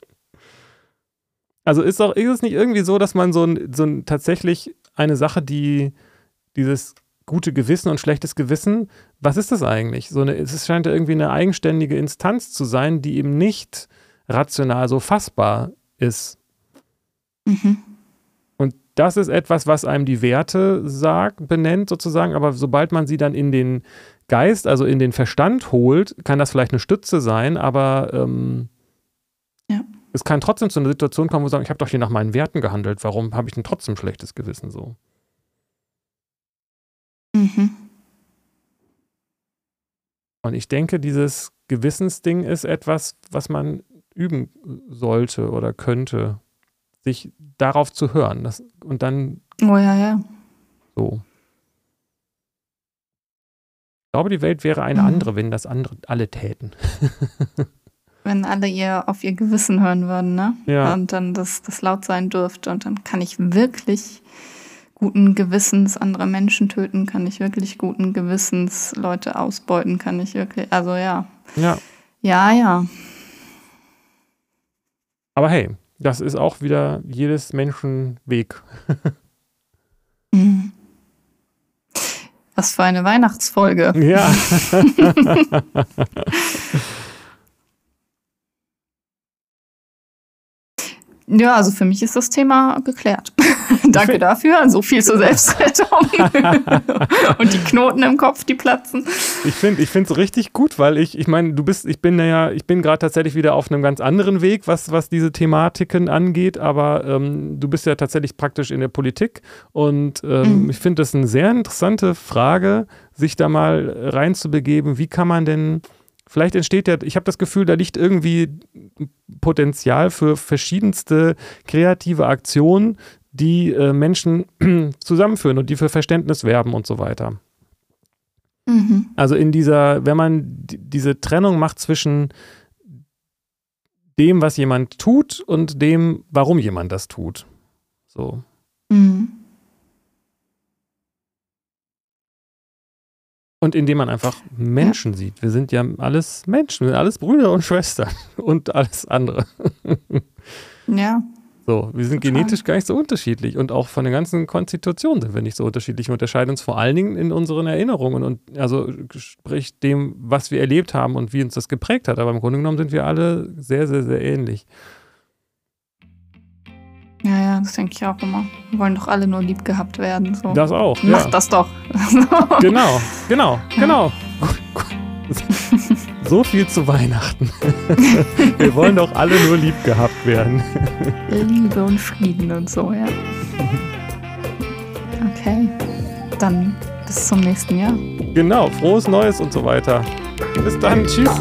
Also ist doch, ist es nicht irgendwie so, dass man so ein, so ein tatsächlich eine Sache, die dieses gute Gewissen und schlechtes Gewissen, was ist das eigentlich? So eine, es scheint ja irgendwie eine eigenständige Instanz zu sein, die eben nicht rational so fassbar ist. Mhm. Und das ist etwas, was einem die Werte sagt, benennt sozusagen, aber sobald man sie dann in den Geist, also in den Verstand holt, kann das vielleicht eine Stütze sein, aber ähm, ja es kann trotzdem zu einer Situation kommen, wo sie sagen, ich habe doch hier nach meinen Werten gehandelt, warum habe ich denn trotzdem schlechtes Gewissen so? Mhm. Und ich denke, dieses Gewissensding ist etwas, was man üben sollte oder könnte, sich darauf zu hören. Das, und dann. Oh ja, ja. So. Ich glaube, die Welt wäre eine mhm. andere, wenn das andere alle täten. [LAUGHS] wenn alle ihr auf ihr Gewissen hören würden, ne? Ja. Und dann das, das laut sein dürfte. Und dann kann ich wirklich guten Gewissens andere Menschen töten, kann ich wirklich guten Gewissens Leute ausbeuten, kann ich wirklich, also ja. Ja. Ja, ja. Aber hey, das ist auch wieder jedes Menschen Weg. Mhm. Was für eine Weihnachtsfolge. Ja. [LAUGHS] [LAUGHS] Ja, also für mich ist das Thema geklärt. [LAUGHS] Danke dafür. So viel zur Selbstrettung. [LAUGHS] und die Knoten im Kopf, die platzen. Ich finde ich es richtig gut, weil ich, ich meine, du bist, ich bin ja, ich bin gerade tatsächlich wieder auf einem ganz anderen Weg, was, was diese Thematiken angeht, aber ähm, du bist ja tatsächlich praktisch in der Politik und ähm, mhm. ich finde das eine sehr interessante Frage, sich da mal reinzubegeben. Wie kann man denn Vielleicht entsteht ja, ich habe das Gefühl, da liegt irgendwie Potenzial für verschiedenste kreative Aktionen, die äh, Menschen [CLEARS THROAT] zusammenführen und die für Verständnis werben und so weiter. Mhm. Also in dieser, wenn man diese Trennung macht zwischen dem, was jemand tut und dem, warum jemand das tut. So. Mhm. Und indem man einfach Menschen ja. sieht. Wir sind ja alles Menschen, wir sind alles Brüder und Schwestern [LAUGHS] und alles andere. [LAUGHS] Ja. So, wir sind Total. genetisch gar nicht so unterschiedlich und auch von der ganzen Konstitution sind wir nicht so unterschiedlich. Wir unterscheiden uns vor allen Dingen in unseren Erinnerungen und also sprich dem, was wir erlebt haben und wie uns das geprägt hat. Aber im Grunde genommen sind wir alle sehr, sehr, sehr ähnlich. Ja, ja, das denke ich auch immer. Wir wollen doch alle nur lieb gehabt werden. So. Das auch. Macht ja. das doch. [LAUGHS] genau, genau, genau. so viel zu Weihnachten. [LAUGHS] Wir wollen doch alle nur lieb gehabt werden. Liebe und Frieden und so, ja. Okay, dann bis zum nächsten Jahr. Genau, frohes Neues und so weiter. Bis dann, tschüss.